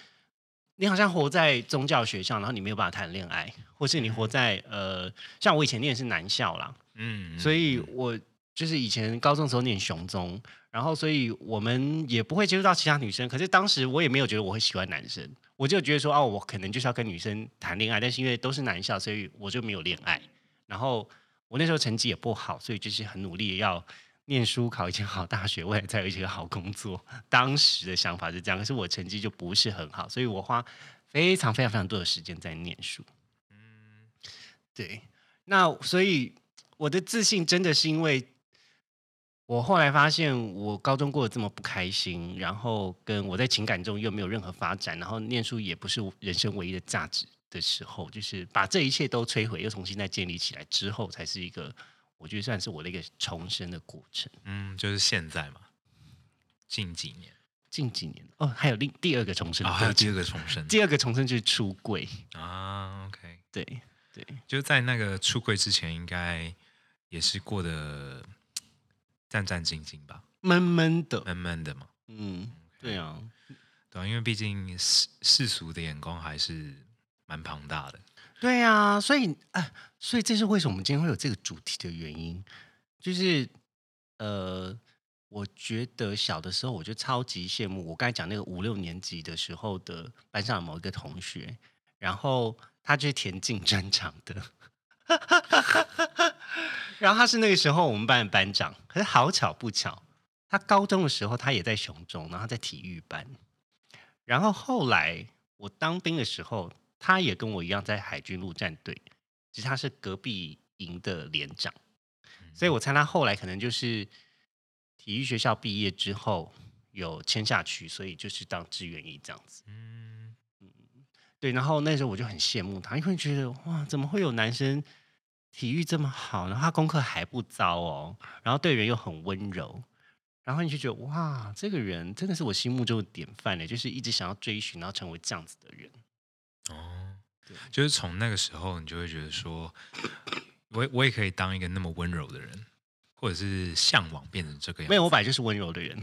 你好像活在宗教学校，然后你没有办法谈恋爱，或是你活在呃，像我以前念的是男校啦，嗯，所以我就是以前高中时候念雄中，然后所以我们也不会接触到其他女生，可是当时我也没有觉得我会喜欢男生，我就觉得说哦，我可能就是要跟女生谈恋爱，但是因为都是男校，所以我就没有恋爱。然后我那时候成绩也不好，所以就是很努力要念书，考一间好大学，未来再有一个好工作。当时的想法是这样，可是我成绩就不是很好，所以我花非常非常非常多的时间在念书。嗯，对。那所以我的自信真的是因为我后来发现我高中过得这么不开心，然后跟我在情感中又没有任何发展，然后念书也不是人生唯一的价值。的时候，就是把这一切都摧毁，又重新再建立起来之后，才是一个我觉得算是我的一个重生的过程。嗯，就是现在嘛，近几年，近几年哦，还有另第二个重生，还有第二个重生，第二个重生就是出柜啊。OK，对对，就在那个出柜之前，应该也是过得战战兢兢吧，闷闷的，闷闷的嘛。嗯，对啊，对啊，因为毕竟世世俗的眼光还是。蛮庞大的，对啊，所以哎，所以这是为什么我们今天会有这个主题的原因，就是呃，我觉得小的时候我就超级羡慕我刚才讲那个五六年级的时候的班上某一个同学，然后他就是田径专场的，然后他是那个时候我们班的班长，可是好巧不巧，他高中的时候他也在雄中，然后在体育班，然后后来我当兵的时候。他也跟我一样在海军陆战队，其实他是隔壁营的连长，所以我猜他后来可能就是体育学校毕业之后有签下去，所以就是当志愿役这样子。对。然后那时候我就很羡慕他，因为觉得哇，怎么会有男生体育这么好，然后他功课还不糟哦，然后对人又很温柔，然后你就觉得哇，这个人真的是我心目中的典范呢，就是一直想要追寻，然后成为这样子的人。哦，就是从那个时候，你就会觉得说，我我也可以当一个那么温柔的人，或者是向往变成这个样。没有，我本来就是温柔的人，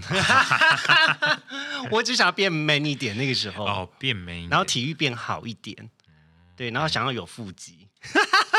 我只想要变 man 一点。那个时候哦，变 man，然后体育变好一点，对，然后想要有腹肌。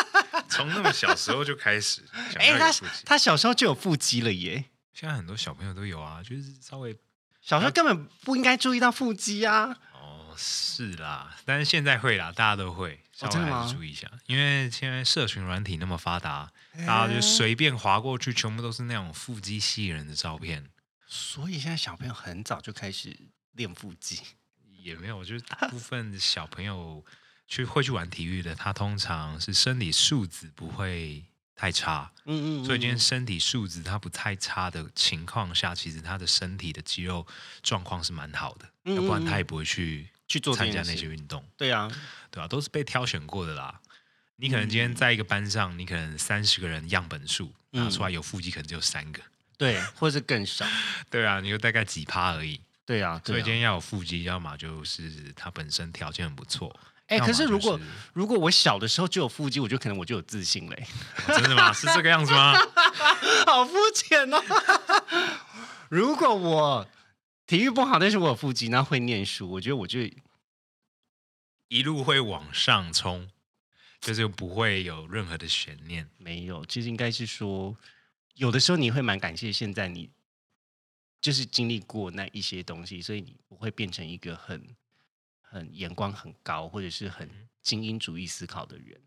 从那么小时候就开始，哎，他他小时候就有腹肌了耶。现在很多小朋友都有啊，就是稍微小时候根本不应该注意到腹肌啊。哦是啦，但是现在会啦，大家都会，稍微还是注意一下，因为现在社群软体那么发达，大家就随便划过去，全部都是那种腹肌吸引人的照片。所以现在小朋友很早就开始练腹肌，也没有，就是大部分小朋友去会去玩体育的，他通常是身体素质不会太差，嗯嗯，所以今天身体素质他不太差的情况下，其实他的身体的肌肉状况是蛮好的，要不然他也不会去。去做参加那些运动，对啊，对啊，都是被挑选过的啦。你可能今天在一个班上，你可能三十个人样本数拿出来有腹肌，可能只有三个，对，或者是更少。对啊，你就大概几趴而已。对啊，所以今天要有腹肌，要么就是他本身条件很不错。哎，可是如果如果我小的时候就有腹肌，我觉得可能我就有自信嘞。真的吗？是这个样子吗？好肤浅哦。如果我。体育不好，但是我有腹肌，那会念书，我觉得我就一路会往上冲，就是不会有任何的悬念。没有，其实应该是说，有的时候你会蛮感谢现在你就是经历过那一些东西，所以你不会变成一个很很眼光很高或者是很精英主义思考的人。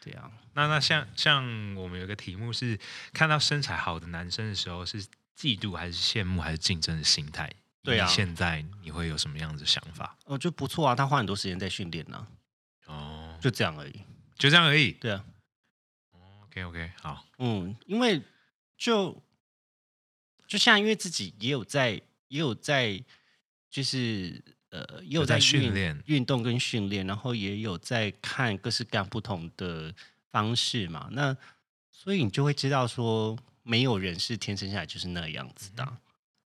对啊，那那像像我们有个题目是看到身材好的男生的时候，是嫉妒还是羡慕还是竞争的心态？对啊现在你会有什么样子想法？哦，就不错啊，他花很多时间在训练呢，哦，就这样而已。就这样而已。对啊，OK OK，好，嗯，因为就就像因为自己也有在也有在就是呃也有在训练运动跟训练，然后也有在看各式各样不同的方式嘛。那所以你就会知道说，没有人是天生下来就是那样子的啊。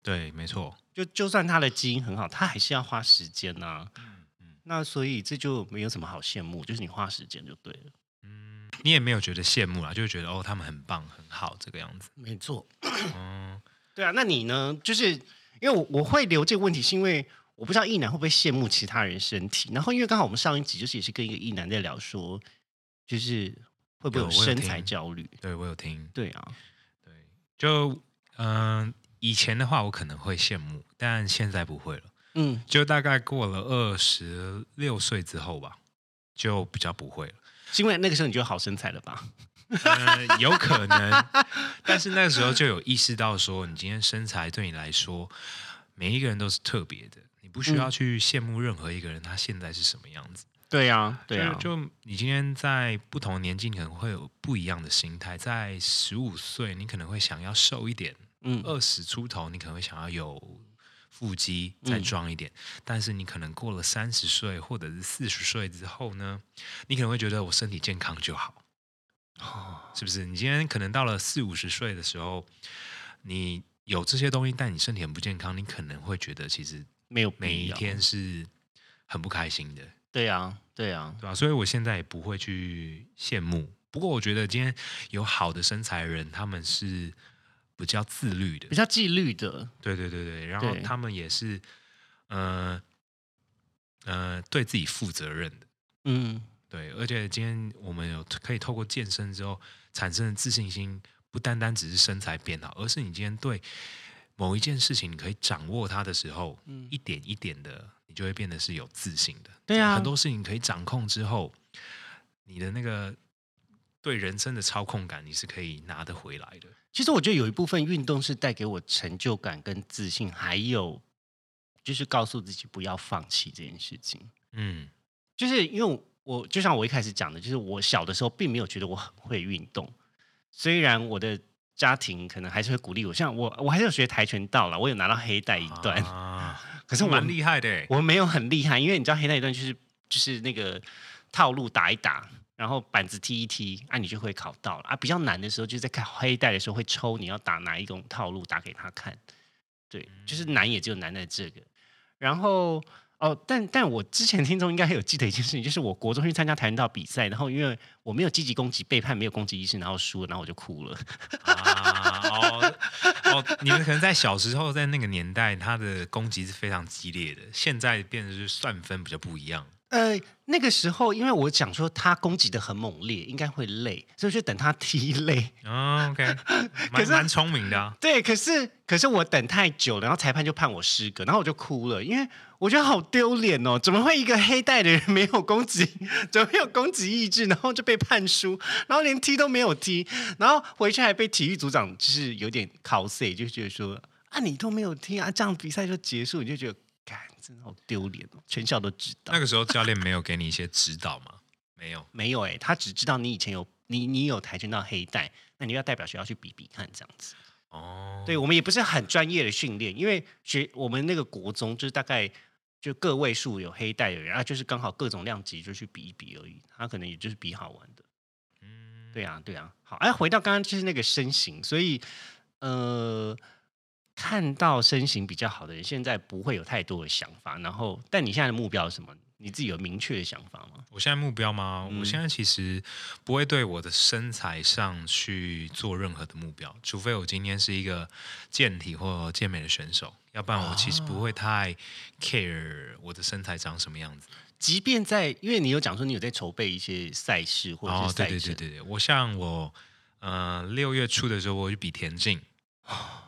对，没错。就就算他的基因很好，他还是要花时间呐、嗯嗯那所以这就没有什么好羡慕，就是你花时间就对了。嗯，你也没有觉得羡慕啦，就会觉得哦，他们很棒很好这个样子。没错。嗯，对啊，那你呢？就是因为我我会留这个问题，是因为我不知道异男会不会羡慕其他人身体。然后因为刚好我们上一集就是也是跟一个异男在聊说，就是会不会有身材焦虑？对我有听。对啊，对，就嗯、以前的话我可能会羡慕，但现在不会了。嗯，就大概过了二十六岁之后吧，就比较不会了。是因为那个时候你就有好身材了吧？呃，有可能，但是那个时候就有意识到说，你今天身材对你来说，每一个人都是特别的，你不需要嗯去羡慕任何一个人他现在是什么样子。对啊，对啊，就就你今天在不同年纪，你可能会有不一样的心态。在十五岁，你可能会想要瘦一点；嗯二十出头，你可能会想要有腹肌再嗯壮一点。但是你可能过了三十岁或者是四十岁之后呢，你可能会觉得我身体健康就好。哦是不是？你今天可能到了四五十岁的时候，你有这些东西，但你身体很不健康，你可能会觉得其实没有每一天是很不开心的，对啊，对啊，对吧？所以我现在也不会去羡慕。不过我觉得今天有好的身材的人，他们是比较自律的比，较纪律的，对对对对，然后他们也是，呃呃，对自己负责任的。嗯，对，而且今天我们有可以透过健身之后产生的自信心，不单单只是身材变好，而是你今天对某一件事情你可以掌握它的时候，嗯一点一点的，你就会变得是有自信的。对啊很多事情可以掌控之后，你的那个对人生的操控感，你是可以拿得回来的。其实我觉得有一部分运动是带给我成就感跟自信，还有就是告诉自己不要放弃这件事情。嗯就是因为我我就像我一开始讲的，就是我小的时候并没有觉得我很会运动，虽然我的家庭可能还是会鼓励我，像我我还是有学跆拳道啦，我有拿到黑带一段，啊，可是我蛮厉害的欸。我没有很厉害，因为你知道黑带一段就是就是那个套路打一打，然后板子踢一踢，啊，你就会考到了啊。比较难的时候，就是在看黑带的时候会抽你要打哪一种套路，打给他看。对，就是难也只有难在这个。然后哦，但但我之前听众应该还有记得一件事情，就是我国中去参加跆拳道比赛，然后因为我没有积极攻击，背叛没有攻击意识，然后输了，然后我就哭了。啊，哦哦，你们可能在小时候在那个年代，他的攻击是非常激烈的，现在变得是算分比较不一样。呃，那个时候因为我讲说他攻击的很猛烈，应该会累，所以就等他踢累。哦，OK，可是蛮蛮聪明的啊。对，可是可是我等太久了，然后裁判就判我失格，然后我就哭了，因为我觉得好丢脸哦，怎么会一个黑带的人 没有攻击，怎么没有攻击意志，然后就被判输，然后连踢都没有踢，然后回去还被体育组长就是有点 cos，就觉得说啊你都没有踢啊，这样比赛就结束，你就觉得，干真的好丢脸哦，全校都知道那。个时候教练没有给你一些指导吗？没有。没有哎、他只知道你以前有你你有跆拳道黑带，那你要代表学校去比比看这样子。哦，对我们也不是很专业的训练，因为学我们那个国中就是大概就个位数有黑带的人啊，就是刚好各种量级就去比一比而已，他可能也就是比好玩的。嗯，对啊，对啊。好，哎，回到刚刚就是那个身形，所以呃，看到身形比较好的人，现在不会有太多的想法。然后，但你现在的目标是什么？你自己有明确的想法吗？我现在目标吗？嗯我现在其实不会对我的身材上去做任何的目标，除非我今天是一个健体或健美的选手，要不然我其实不会太 care 我的身材长什么样子。即便在，因为你有讲说你有在筹备一些赛事或者对对对对对，我像我呃，六月初的时候，我去比田径，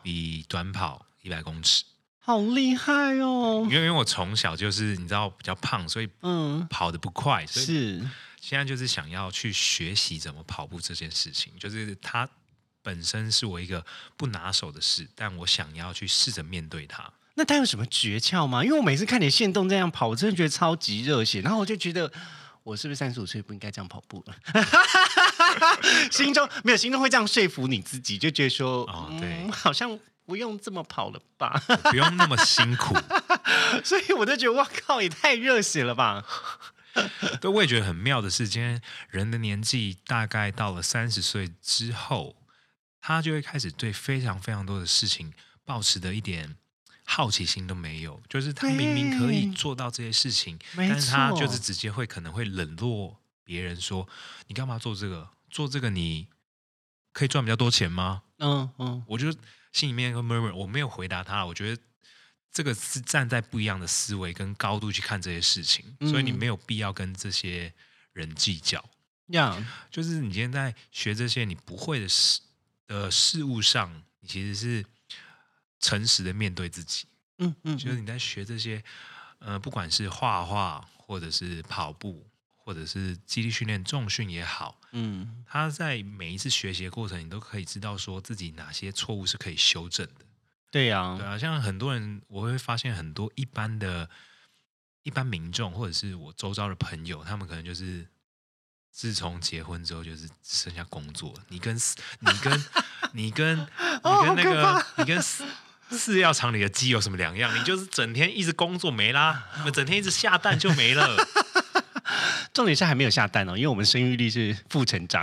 比短跑一百公尺。好厉害哦因！为因为我从小就是你知道比较胖，所以嗯，跑得不快，所以是，现在就是想要去学习怎么跑步这件事情。就是它本身是我一个不拿手的事，但我想要去试着面对它。那他有什么诀窍吗？因为我每次看你线动这样跑，我真的觉得超级热血，然后我就觉得。我是不是三十五岁不应该这样跑步了？心中没有，心中会这样说服你自己，就觉得说，哦对嗯，好像不用这么跑了吧？不用那么辛苦。所以我就觉得，哇靠，也太热血了吧！对，我也觉得很妙的是，今天人的年纪大概到了三十岁之后，他就会开始对非常非常多的事情保持的一点好奇心都没有。就是他明明可以做到这些事情，但是他就是直接会可能会冷落别人说：“你干嘛做这个？做这个你可以赚比较多钱吗嗯嗯，？”我就心里面有个 murmur，我没有回答他。我觉得这个是站在不一样的思维跟高度去看这些事情，所以你嗯没有必要跟这些人计较。呀，就是你今天在学这些你不会的事的事物上，你其实是诚实的面对自己。嗯嗯，就是你在学这些，呃，不管是画画，或者是跑步，或者是肌力训练、重训也好，嗯，他在每一次学习的过程，你都可以知道说自己哪些错误是可以修正的。对呀、对啊，像很多人，我会发现很多一般的、一般民众，或者是我周遭的朋友，他们可能就是自从结婚之后，就是剩下工作。你跟你跟 你跟你跟那个你跟饲饲料厂里的鸡有什么两样？你就是整天一直工作没啦，整天一直下蛋就没了。重点是还没有下蛋哦，因为我们生育率是负成长，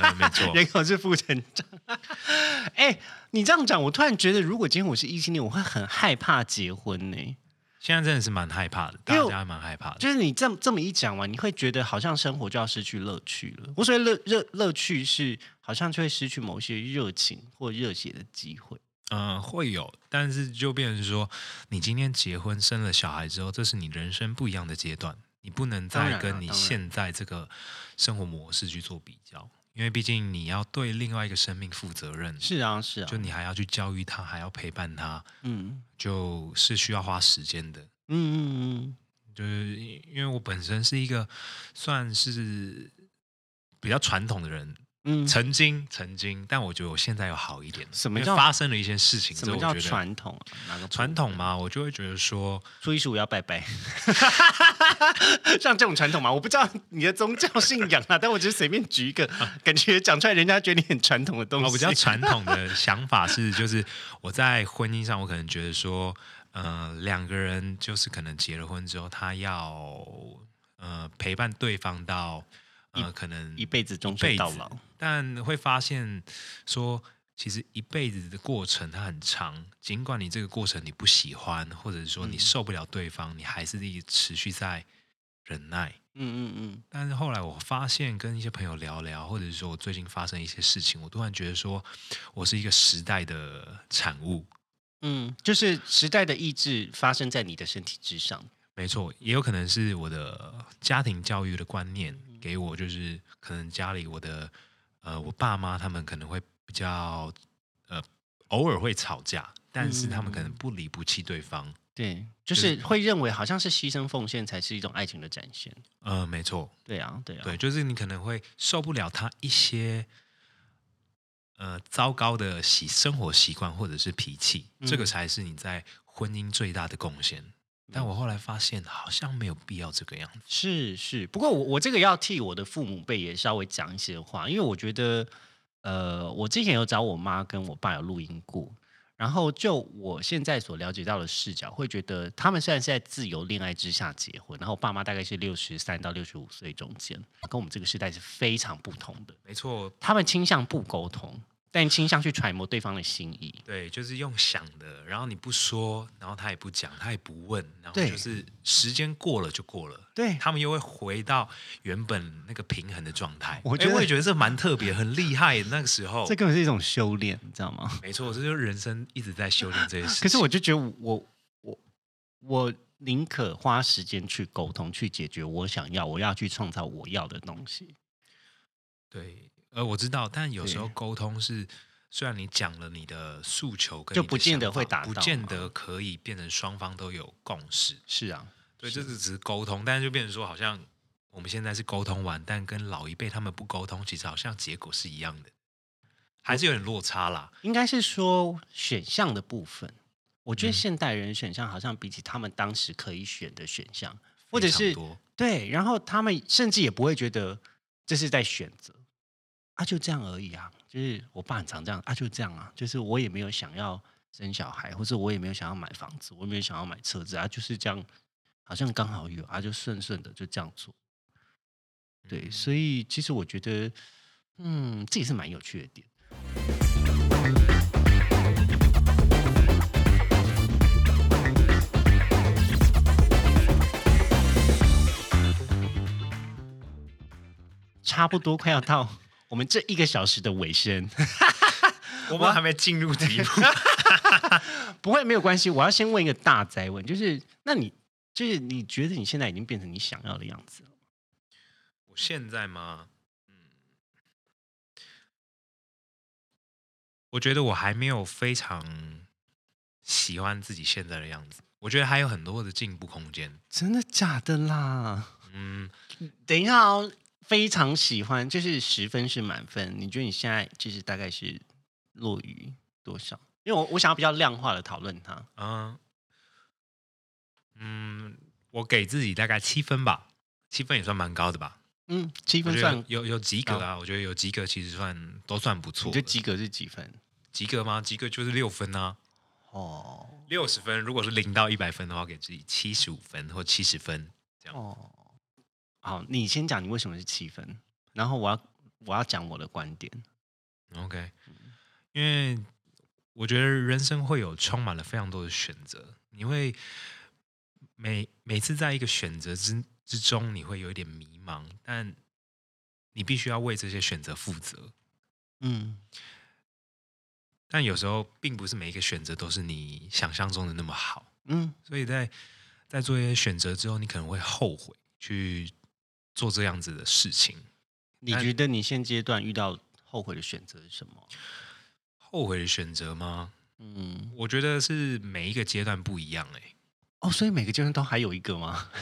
呃，没错，人口是负成长。哎、你这样讲，我突然觉得，如果今天我是异性恋，我会很害怕结婚呢、现在真的是蛮害怕的，大家还蛮害怕的。就是你这么这么一讲完，你会觉得好像生活就要失去乐趣了。我所谓乐乐乐趣是，好像就会失去某些热情或热血的机会。嗯，会有，但是就变成说，你今天结婚生了小孩之后，这是你人生不一样的阶段，你不能再跟你现在这个生活模式去做比较，因为毕竟你要对另外一个生命负责任，是啊，是啊，就你还要去教育他，还要陪伴他，嗯。就是需要花时间的。嗯嗯嗯。就是因为我本身是一个算是比较传统的人，嗯，曾经曾经，但我觉得我现在有好一点。什么叫发生了一些事情什么叫传统啊？哪个传统嘛，我就会觉得说，初一十五要拜拜，像这种传统嘛，我不知道你的宗教信仰啊，但我只是随便举一个，感觉讲出来人家觉得你很传统的东西。我比较传统的想法是，就是我在婚姻上，我可能觉得说，呃，两个人就是可能结了婚之后，他要呃陪伴对方到呃可能一辈子终一辈子身到老。但会发现说，其实一辈子的过程它很长，尽管你这个过程你不喜欢，或者是说你嗯受不了对方，你还是一直持续在忍耐。嗯嗯嗯，但是后来我发现，跟一些朋友聊聊，或者是说我最近发生一些事情，我突然觉得说，我是一个时代的产物。嗯，就是时代的意志发生在你的身体之上。没错，也有可能是我的家庭教育的观念给我，就是可能家里我的呃我爸妈他们可能会比较呃偶尔会吵架，但是他们可能不离不弃对方。对，就是会认为好像是牺牲奉献才是一种爱情的展现。呃，没错，对啊，对啊，对，就是你可能会受不了他一些呃糟糕的习生活习惯或者是脾气，这个嗯才是你在婚姻最大的贡献。但我后来发现，好像没有必要这个样子。是是，不过我我这个要替我的父母辈也稍微讲一些话，因为我觉得，呃，我之前有找我妈跟我爸有录音过，然后就我现在所了解到的视角，会觉得他们虽然是在自由恋爱之下结婚，然后爸妈大概是六十三到六十五岁中间，跟我们这个时代是非常不同的，没错，他们倾向不沟通，但倾向去揣摩对方的心意。对，就是用想的，然后你不说，然后他也不讲，他也不问，然后就是时间过了就过了，对他们又会回到原本那个平衡的状态。我觉得诶我也觉得这蛮特别，很厉害。那个时候这，根本是一种修炼，你知道吗？没错，这就是人生一直在修炼这些事情。可是我就觉得我我我宁可花时间去沟通，去解决我想要，我要去创造我要的东西。对，呃，我知道，但有时候沟通是，虽然你讲了你的诉求跟就不见得会达到不见得可以变成双方都有共识。是啊，对，是这只是沟通，但是就变成说，好像我们现在是沟通完，但跟老一辈他们不沟通，其实好像结果是一样的，还是有点落差啦。应该是说选项的部分。我觉得嗯现代人选项好像比起他们当时可以选的选项，或者是多对，然后他们甚至也不会觉得这是在选择啊，就这样而已啊。就是我爸很常这样啊，就这样啊，就是我也没有想要生小孩，或者我也没有想要买房子，我也没有想要买车子啊，就是这样，好像刚好有啊，就顺顺的就这样做。对，嗯所以其实我觉得，嗯，这也是蛮有趣的点。差不多快要到我们这一个小时的尾声，我们还没进入题目。不会没有关系。我要先问一个大灾问，就是那你就是你觉得你现在已经变成你想要的样子了吗？我现在吗？嗯，我觉得我还没有非常喜欢自己现在的样子，我觉得还有很多的进步空间。真的假的啦？嗯，等一下哦，非常喜欢，就是十分是满分。你觉得你现在就是大概是落于多少？因为我我想要比较量化的讨论它。嗯，嗯，我给自己大概七分吧，七分也算蛮高的吧。嗯，七分算有有及格啊，我觉得有及格其实算都算不错。你觉得及格是几分？及格吗？及格就是六分啊，哦六十分。如果是零到一百分的话，给自己七十五分或七十分这样。哦，好，你先讲你为什么是七分，然后我要我要讲我的观点。OK，因为我觉得人生会有充满了非常多的选择，你会每每次在一个选择之之中，你会有一点迷茫，但你必须要为这些选择负责。嗯但有时候，并不是每一个选择都是你想象中的那么好，嗯所以在在做一些选择之后，你可能会后悔去做这样子的事情。你觉得你现阶段遇到后悔的选择是什么？后悔的选择吗？嗯，我觉得是每一个阶段不一样、欸。哦，所以每个阶段都还有一个吗？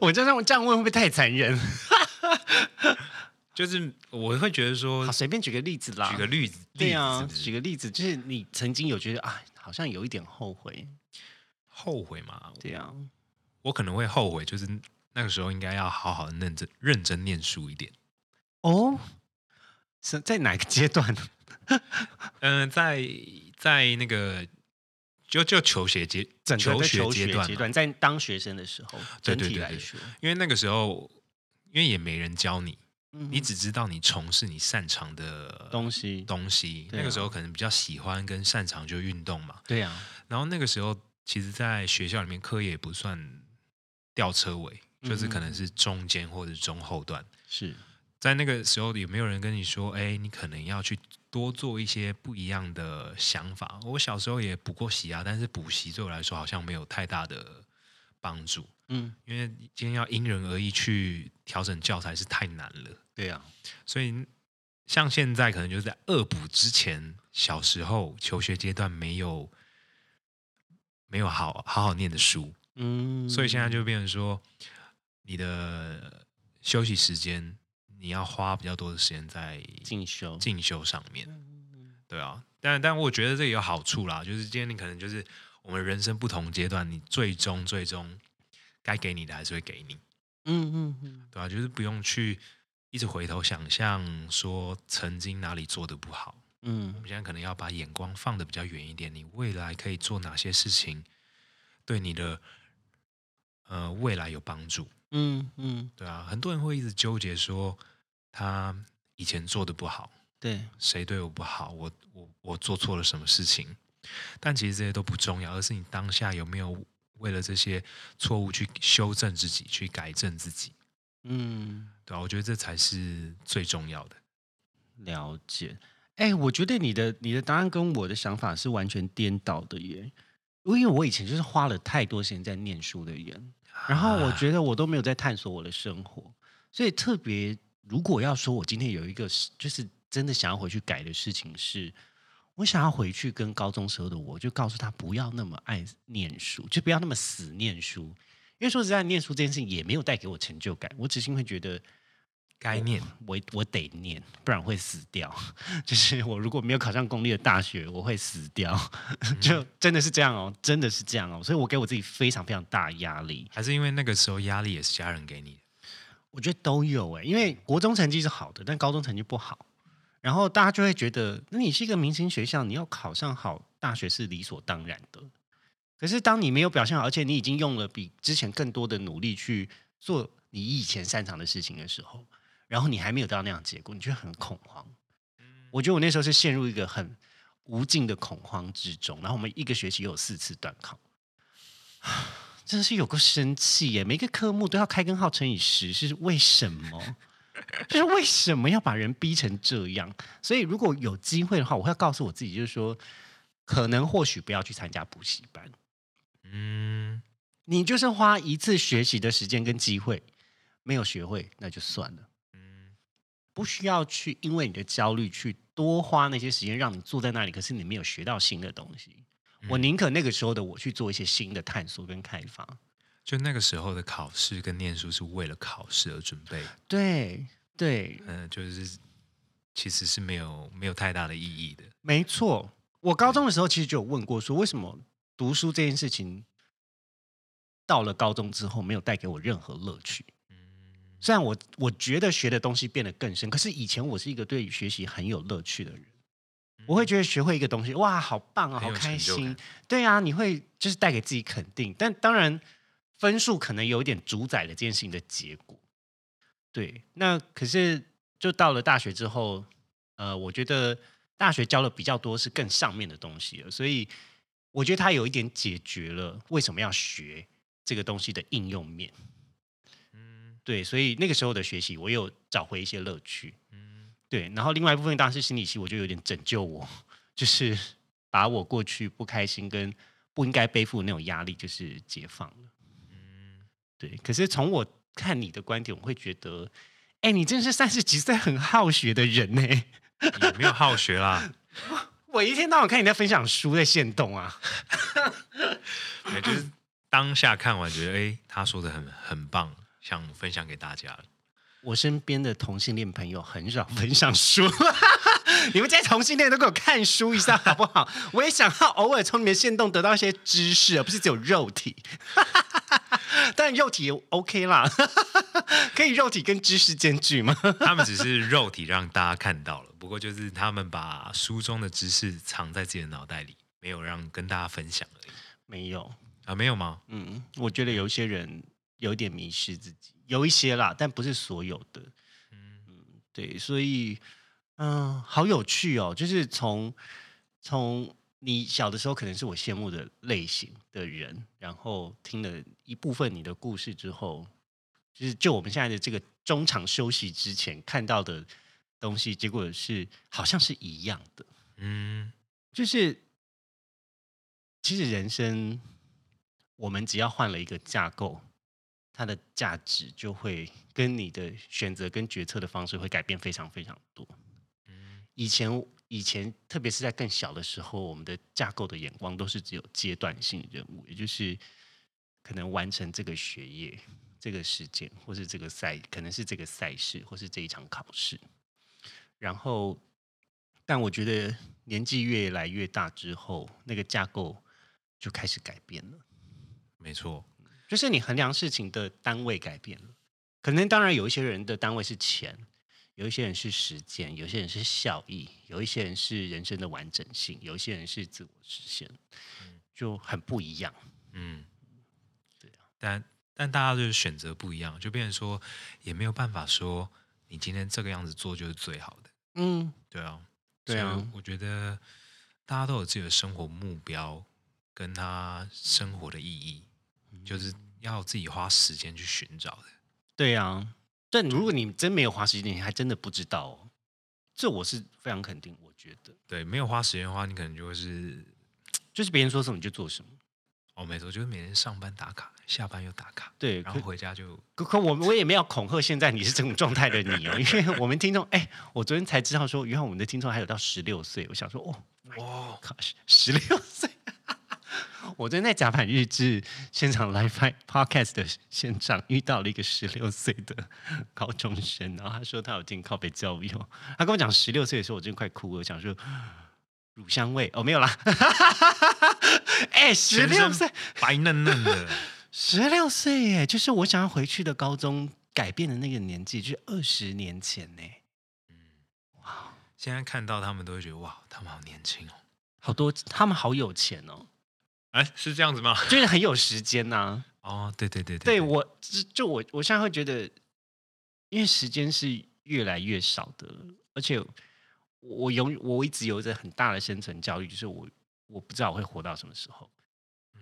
我这样这样问会不会太残忍？就是我会觉得说好，，随便举个例子啦。举个例子，例对啊，举个例子，就是你曾经有觉得啊，好像有一点后悔。后悔嘛，对啊，我可能会后悔，就是那个时候应该要好好的认真认真念书一点。哦，是在哪个阶段？嗯、在在那个就就求学阶在求阶段阶段，在当学生的时候，整对对对对体来说，因为那个时候，因为也没人教你，嗯你只知道你从事你擅长的东西，东西。啊那个时候可能比较喜欢跟擅长就运动嘛。对啊，然后那个时候，其实，在学校里面课业也不算吊车尾，就是可嗯能是中间或者中后段。是，在那个时候，有没有人跟你说，哎，你可能要去多做一些不一样的想法？我小时候也补过习啊，但是补习对我来说好像没有太大的帮助，嗯，因为今天要因人而异去调整教材是太难了。对啊，所以像现在可能就是在恶补之前，小时候求学阶段没有没有好好好念的书，嗯，所以现在就变成说，你的休息时间你要花比较多的时间在进修，进修上面，嗯对啊。但但我觉得这也有好处啦，就是今天你可能就是我们人生不同阶段，你最终最终该给你的还是会给你。嗯嗯嗯，对啊、就是不用去一直回头想象说曾经哪里做的不好。嗯我嗯们现在可能要把眼光放的比较远一点，你未来可以做哪些事情，对你的呃未来有帮助，嗯嗯，对啊。很多人会一直纠结说他以前做的不好，对，谁对我不好，我我我做错了什么事情，但其实这些都不重要，而是你当下有没有为了这些错误去修正自己，去改正自己，嗯，对啊，我觉得这才是最重要的。了解。哎、我觉得你的你的答案跟我的想法是完全颠倒的耶。因为我以前就是花了太多时间在念书的人，然后我啊觉得我都没有在探索我的生活。所以特别，如果要说我今天有一个是就是真的想要回去改的事情是，我想要回去跟高中时候的我，就告诉他不要那么爱念书，就不要那么死念书。因为说实在，念书这件事情也没有带给我成就感，我只是会觉得该念，我我得念，不然会死掉。就是我如果没有考上公立的大学，我会死掉。就真的是这样哦，真的是这样哦。所以我给我自己非常非常大的压力。还是因为那个时候压力也是家人给你的？我觉得都有哎，因为国中成绩是好的，但高中成绩不好，然后大家就会觉得，那你是一个明星学校，你要考上好大学是理所当然的。可是当你没有表现好，而且你已经用了比之前更多的努力去做你以前擅长的事情的时候，然后你还没有到那样结果，你就很恐慌。我觉得我那时候是陷入一个很无尽的恐慌之中。然后我们一个学期有四次断考，真的是有个生气耶！每个科目都要开根号乘以十，是为什么？就是为什么要把人逼成这样？所以如果有机会的话，我会告诉我自己，就是说，可能或许不要去参加补习班。嗯，你就是花一次学习的时间跟机会，没有学会那就算了。嗯，不需要去因为你的焦虑去多花那些时间让你坐在那里，可是你没有学到新的东西。我宁可那个时候的我去做一些新的探索跟开发。就那个时候的考试跟念书是为了考试而准备。对对，嗯，就是其实是没有没有太大的意义的。没错，我高中的时候其实就有问过，说为什么？读书这件事情，到了高中之后没有带给我任何乐趣。虽然我我觉得学的东西变得更深，可是以前我是一个对学习很有乐趣的人，我会觉得学会一个东西，哇，好棒啊，好开心。对啊，你会就是带给自己肯定，但当然分数可能有一点主宰了这件事情的结果。对，那可是就到了大学之后，呃，我觉得大学教的比较多是更上面的东西了，所以。我觉得它有一点解决了为什么要学这个东西的应用面，嗯，对，所以那个时候的学习，我有找回一些乐趣，嗯，对。然后另外一部分当然是心理系，我就有点拯救我，就是把我过去不开心跟不应该背负的那种压力，就是解放了，嗯，对。可是从我看你的观点，我会觉得，哎，你真是三十几岁很好学的人呢，也没有好学啦。我一天到晚看你在分享书，在线动啊，也就是当下看完觉得，哎，他说的很很棒，想分享给大家我身边的同性恋朋友很少 分享书，你们这些同性恋都给我看书一下好不好？我也想要偶尔从你们线动得到一些知识，而不是只有肉体。但肉体 OK 啦，可以肉体跟知识兼具吗？他们只是肉体让大家看到了，不过就是他们把书中的知识藏在自己的脑袋里，没有让跟大家分享而已。没有啊，没有吗？嗯，我觉得有一些人有点迷失自己，有一些啦，但不是所有的。嗯对，所以嗯，好有趣哦，就是从从。你小的时候可能是我羡慕的类型的人，然后听了一部分你的故事之后，就是就我们现在的这个中场休息之前看到的东西，结果是好像是一样的。嗯，就是其实人生，我们只要换了一个架构，它的价值就会跟你的选择跟决策的方式会改变非常非常多。嗯，以前。以前，特别是在更小的时候，我们的架构的眼光都是只有阶段性任务，也就是可能完成这个学业、这个事件，或是这个赛，可能是这个赛事，或是这一场考试。然后，但我觉得年纪越来越大之后，那个架构就开始改变了。没错，就是你衡量事情的单位改变了。可能当然有一些人的单位是钱。有一些人是时间，有些人是效益，有一些人是人生的完整性，有一些人是自我实现，就很不一样。嗯，对啊，但但大家就是选择不一样，就变成说也没有办法说你今天这个样子做就是最好的。嗯，对啊，对啊，我觉得大家都有自己的生活目标，跟他生活的意义，就是要自己花时间去寻找的。对啊。但如果你真没有花时间，你还真的不知道哦。这我是非常肯定，我觉得。对，没有花时间的话，你可能就会是，就是别人说什么你就做什么。哦，没错，就是每天上班打卡。下班又打卡，对，然后回家就可可我我也没有恐吓现在你是这种状态的你哦，因为我们听众哎，我昨天才知道说，原来我们的听众还有到十六岁，我想说哦，哇，靠，十六岁。我昨天在甲板日志现场 live podcast 的现场遇到了一个十六岁的高中生，然后他说他有进靠北教育，他跟我讲十六岁的时候，我真的快哭了，我想说乳香味哦，没有啦，哎，十六岁白嫩嫩的，十六岁耶，就是我想要回去的高中改变的那个年纪，就是二十年前呢。嗯，哇，现在看到他们都会觉得哇，他们好年轻哦，好多他们好有钱哦。哎，是这样子吗？就是很有时间呐。哦，对对对对，对我就就我我现在会觉得，因为时间是越来越少的，而且我永我一直有着很大的生存焦虑，就是我我不知道我会活到什么时候。嗯，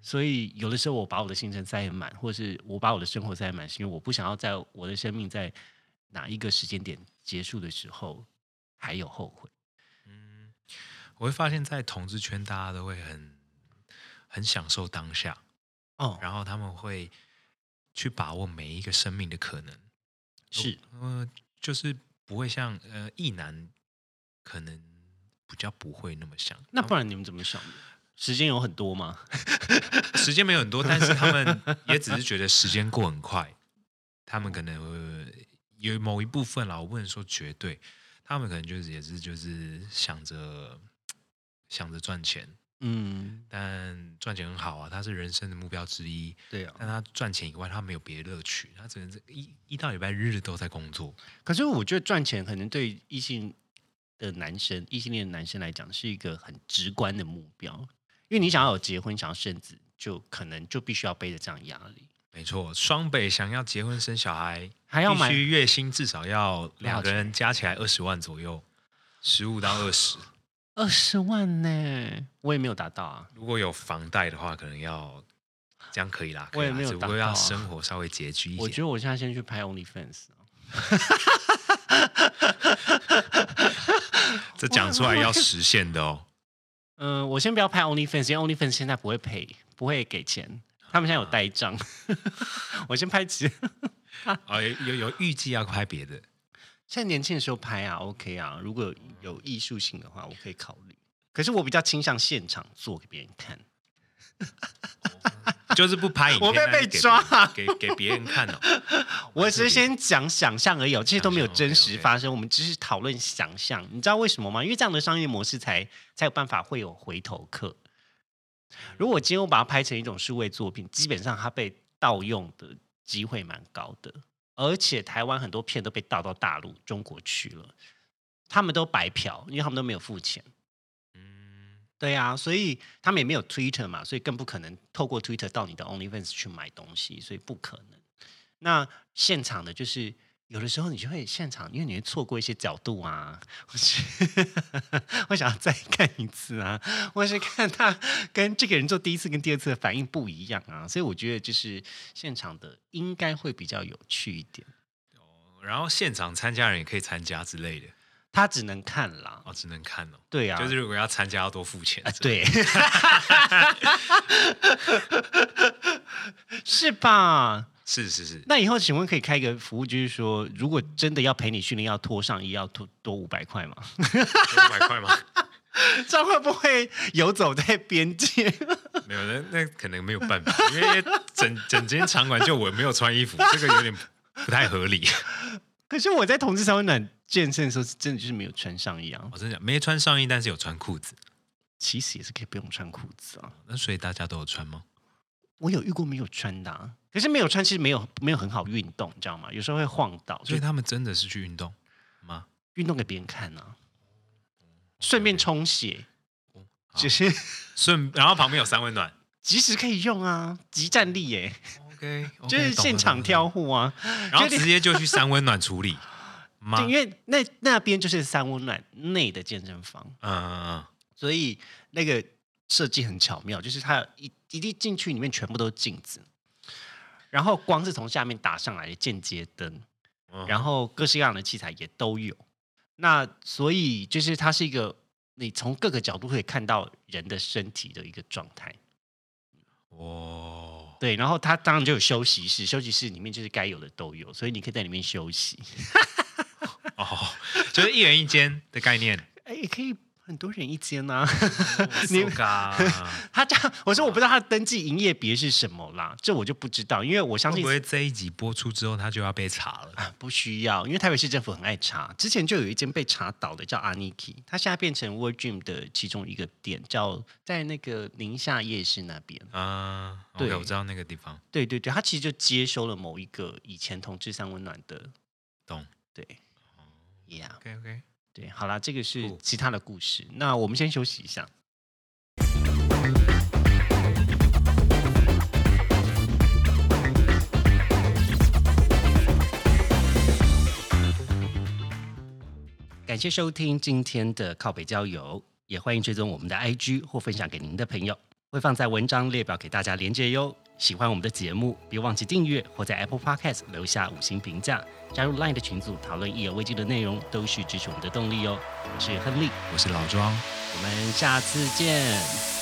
所以有的时候我把我的行程塞很满，或者是我把我的生活塞满，是因为我不想要在我的生命在哪一个时间点结束的时候还有后悔。嗯，我会发现在统治圈，大家都会很。很享受当下，哦，然后他们会去把握每一个生命的可能，是，呃，就是不会像呃意男可能比较不会那么想。那不然你们怎么想？时间有很多吗？时间没有很多，但是他们也只是觉得时间过很快。他们可能有某一部分啦，我不能说绝对，他们可能就是也是就是想着想着赚钱。嗯，但赚钱很好啊，他是人生的目标之一。对啊，但他赚钱以外，他没有别的乐趣，他只能是一一到礼拜日都在工作。可是我觉得赚钱可能对异性的男生、异性恋的男生来讲是一个很直观的目标，因为你想要有结婚、想要生子，就可能就必须要背着这样压力。没错，双北想要结婚生小孩，还要必须月薪至少要两个人加起来二十万左右，十五到二十。二十万呢，我也没有达到啊。如果有房贷的话，可能要这样可以啦。我也没有达到，要生活稍微拮据一点。我觉得我现在先去拍 OnlyFans 这讲出来要实现的哦。嗯，我先不要拍 OnlyFans，因为 OnlyFans 现在不会赔，不会给钱。他们现在有呆账。我先拍几。啊，有有预计要拍别的。现在年轻的时候拍啊，OK 啊，如果有艺术性的话，我可以考虑。可是我比较倾向现场做给别人看，就是不拍影片，我被被抓，给给别人看哦。我只是先讲想象而已，这些都没有真实发生，我们只是讨论想象。你知道为什么吗？因为这样的商业模式才才有办法会有回头客。如果今天我把它拍成一种数位作品，基本上它被盗用的机会蛮高的。而且台湾很多片都被盗到大陆、中国去了，他们都白嫖，因为他们都没有付钱。嗯，对呀，所以他们也没有 Twitter 嘛，所以更不可能透过 Twitter 到你的 OnlyFans 去买东西，所以不可能。那现场的就是。有的时候你就会现场，因为你会错过一些角度啊，或是 我想要再看一次啊，或是看他跟这个人做第一次跟第二次的反应不一样啊，所以我觉得就是现场的应该会比较有趣一点。哦，然后现场参加人也可以参加之类的，他只能看啦，哦，只能看哦，对啊，就是如果要参加要多付钱，对，是吧？是是是，那以后请问可以开一个服务，就是说，如果真的要陪你训练，要脱上衣，要多多五百块吗？五百块吗？这样会不会游走在边界？没有，那那可能没有办法，因为整整间场馆就我没有穿衣服，这个有点不太合理。可是我在同志三温暖健身的时候，是真的就是没有穿上衣啊。我真的没穿上衣，但是有穿裤子。其实也是可以不用穿裤子啊。那所以大家都有穿吗？我有遇过没有穿的，可是没有穿其实没有没有很好运动，你知道吗？有时候会晃到。所以他们真的是去运动吗？运动给别人看呢，顺便充血，就是顺，然后旁边有三温暖，即时可以用啊，即战力耶。OK，就是现场挑户啊，然后直接就去三温暖处理 对，因为那那边就是三温暖内的健身房，嗯嗯嗯，所以那个设计很巧妙，就是它一。一滴进去里面全部都是镜子，然后光是从下面打上来的间接灯，然后各式各样的器材也都有。那所以就是它是一个你从各个角度可以看到人的身体的一个状态。哦，对，然后它当然就有休息室，休息室里面就是该有的都有，所以你可以在里面休息。哦，就是一人一间的概念。哎，也可以很多人一间呐、你你 他这样，我说我不知道他的登记营业别是什么啦，这我就不知道，因为我相信会不会这一集播出之后，他就要被查了？啊不需要，因为台北市政府很爱查，之前就有一间被查倒的叫 Aniki，它现在变成 World Dream 的其中一个店，叫在那个宁夏夜市那边。啊，对。OK，我知道那个地方，对对对，他其实就接收了某一个以前同志三温暖的，懂。对，Yeah，？OK OK，对，好啦，这个是其他的故事，那我们先休息一下。感谢收听今天的靠北郊游，也欢迎追踪我们的 IG 或分享给您的朋友，会放在文章列表给大家连接哟。喜欢我们的节目，别忘记订阅或在 Apple Podcast 留下五星评价，加入 LINE 的群组讨论意犹未尽的内容，都是支持我们的动力哦。我是亨利，我是老庄。我们下次见。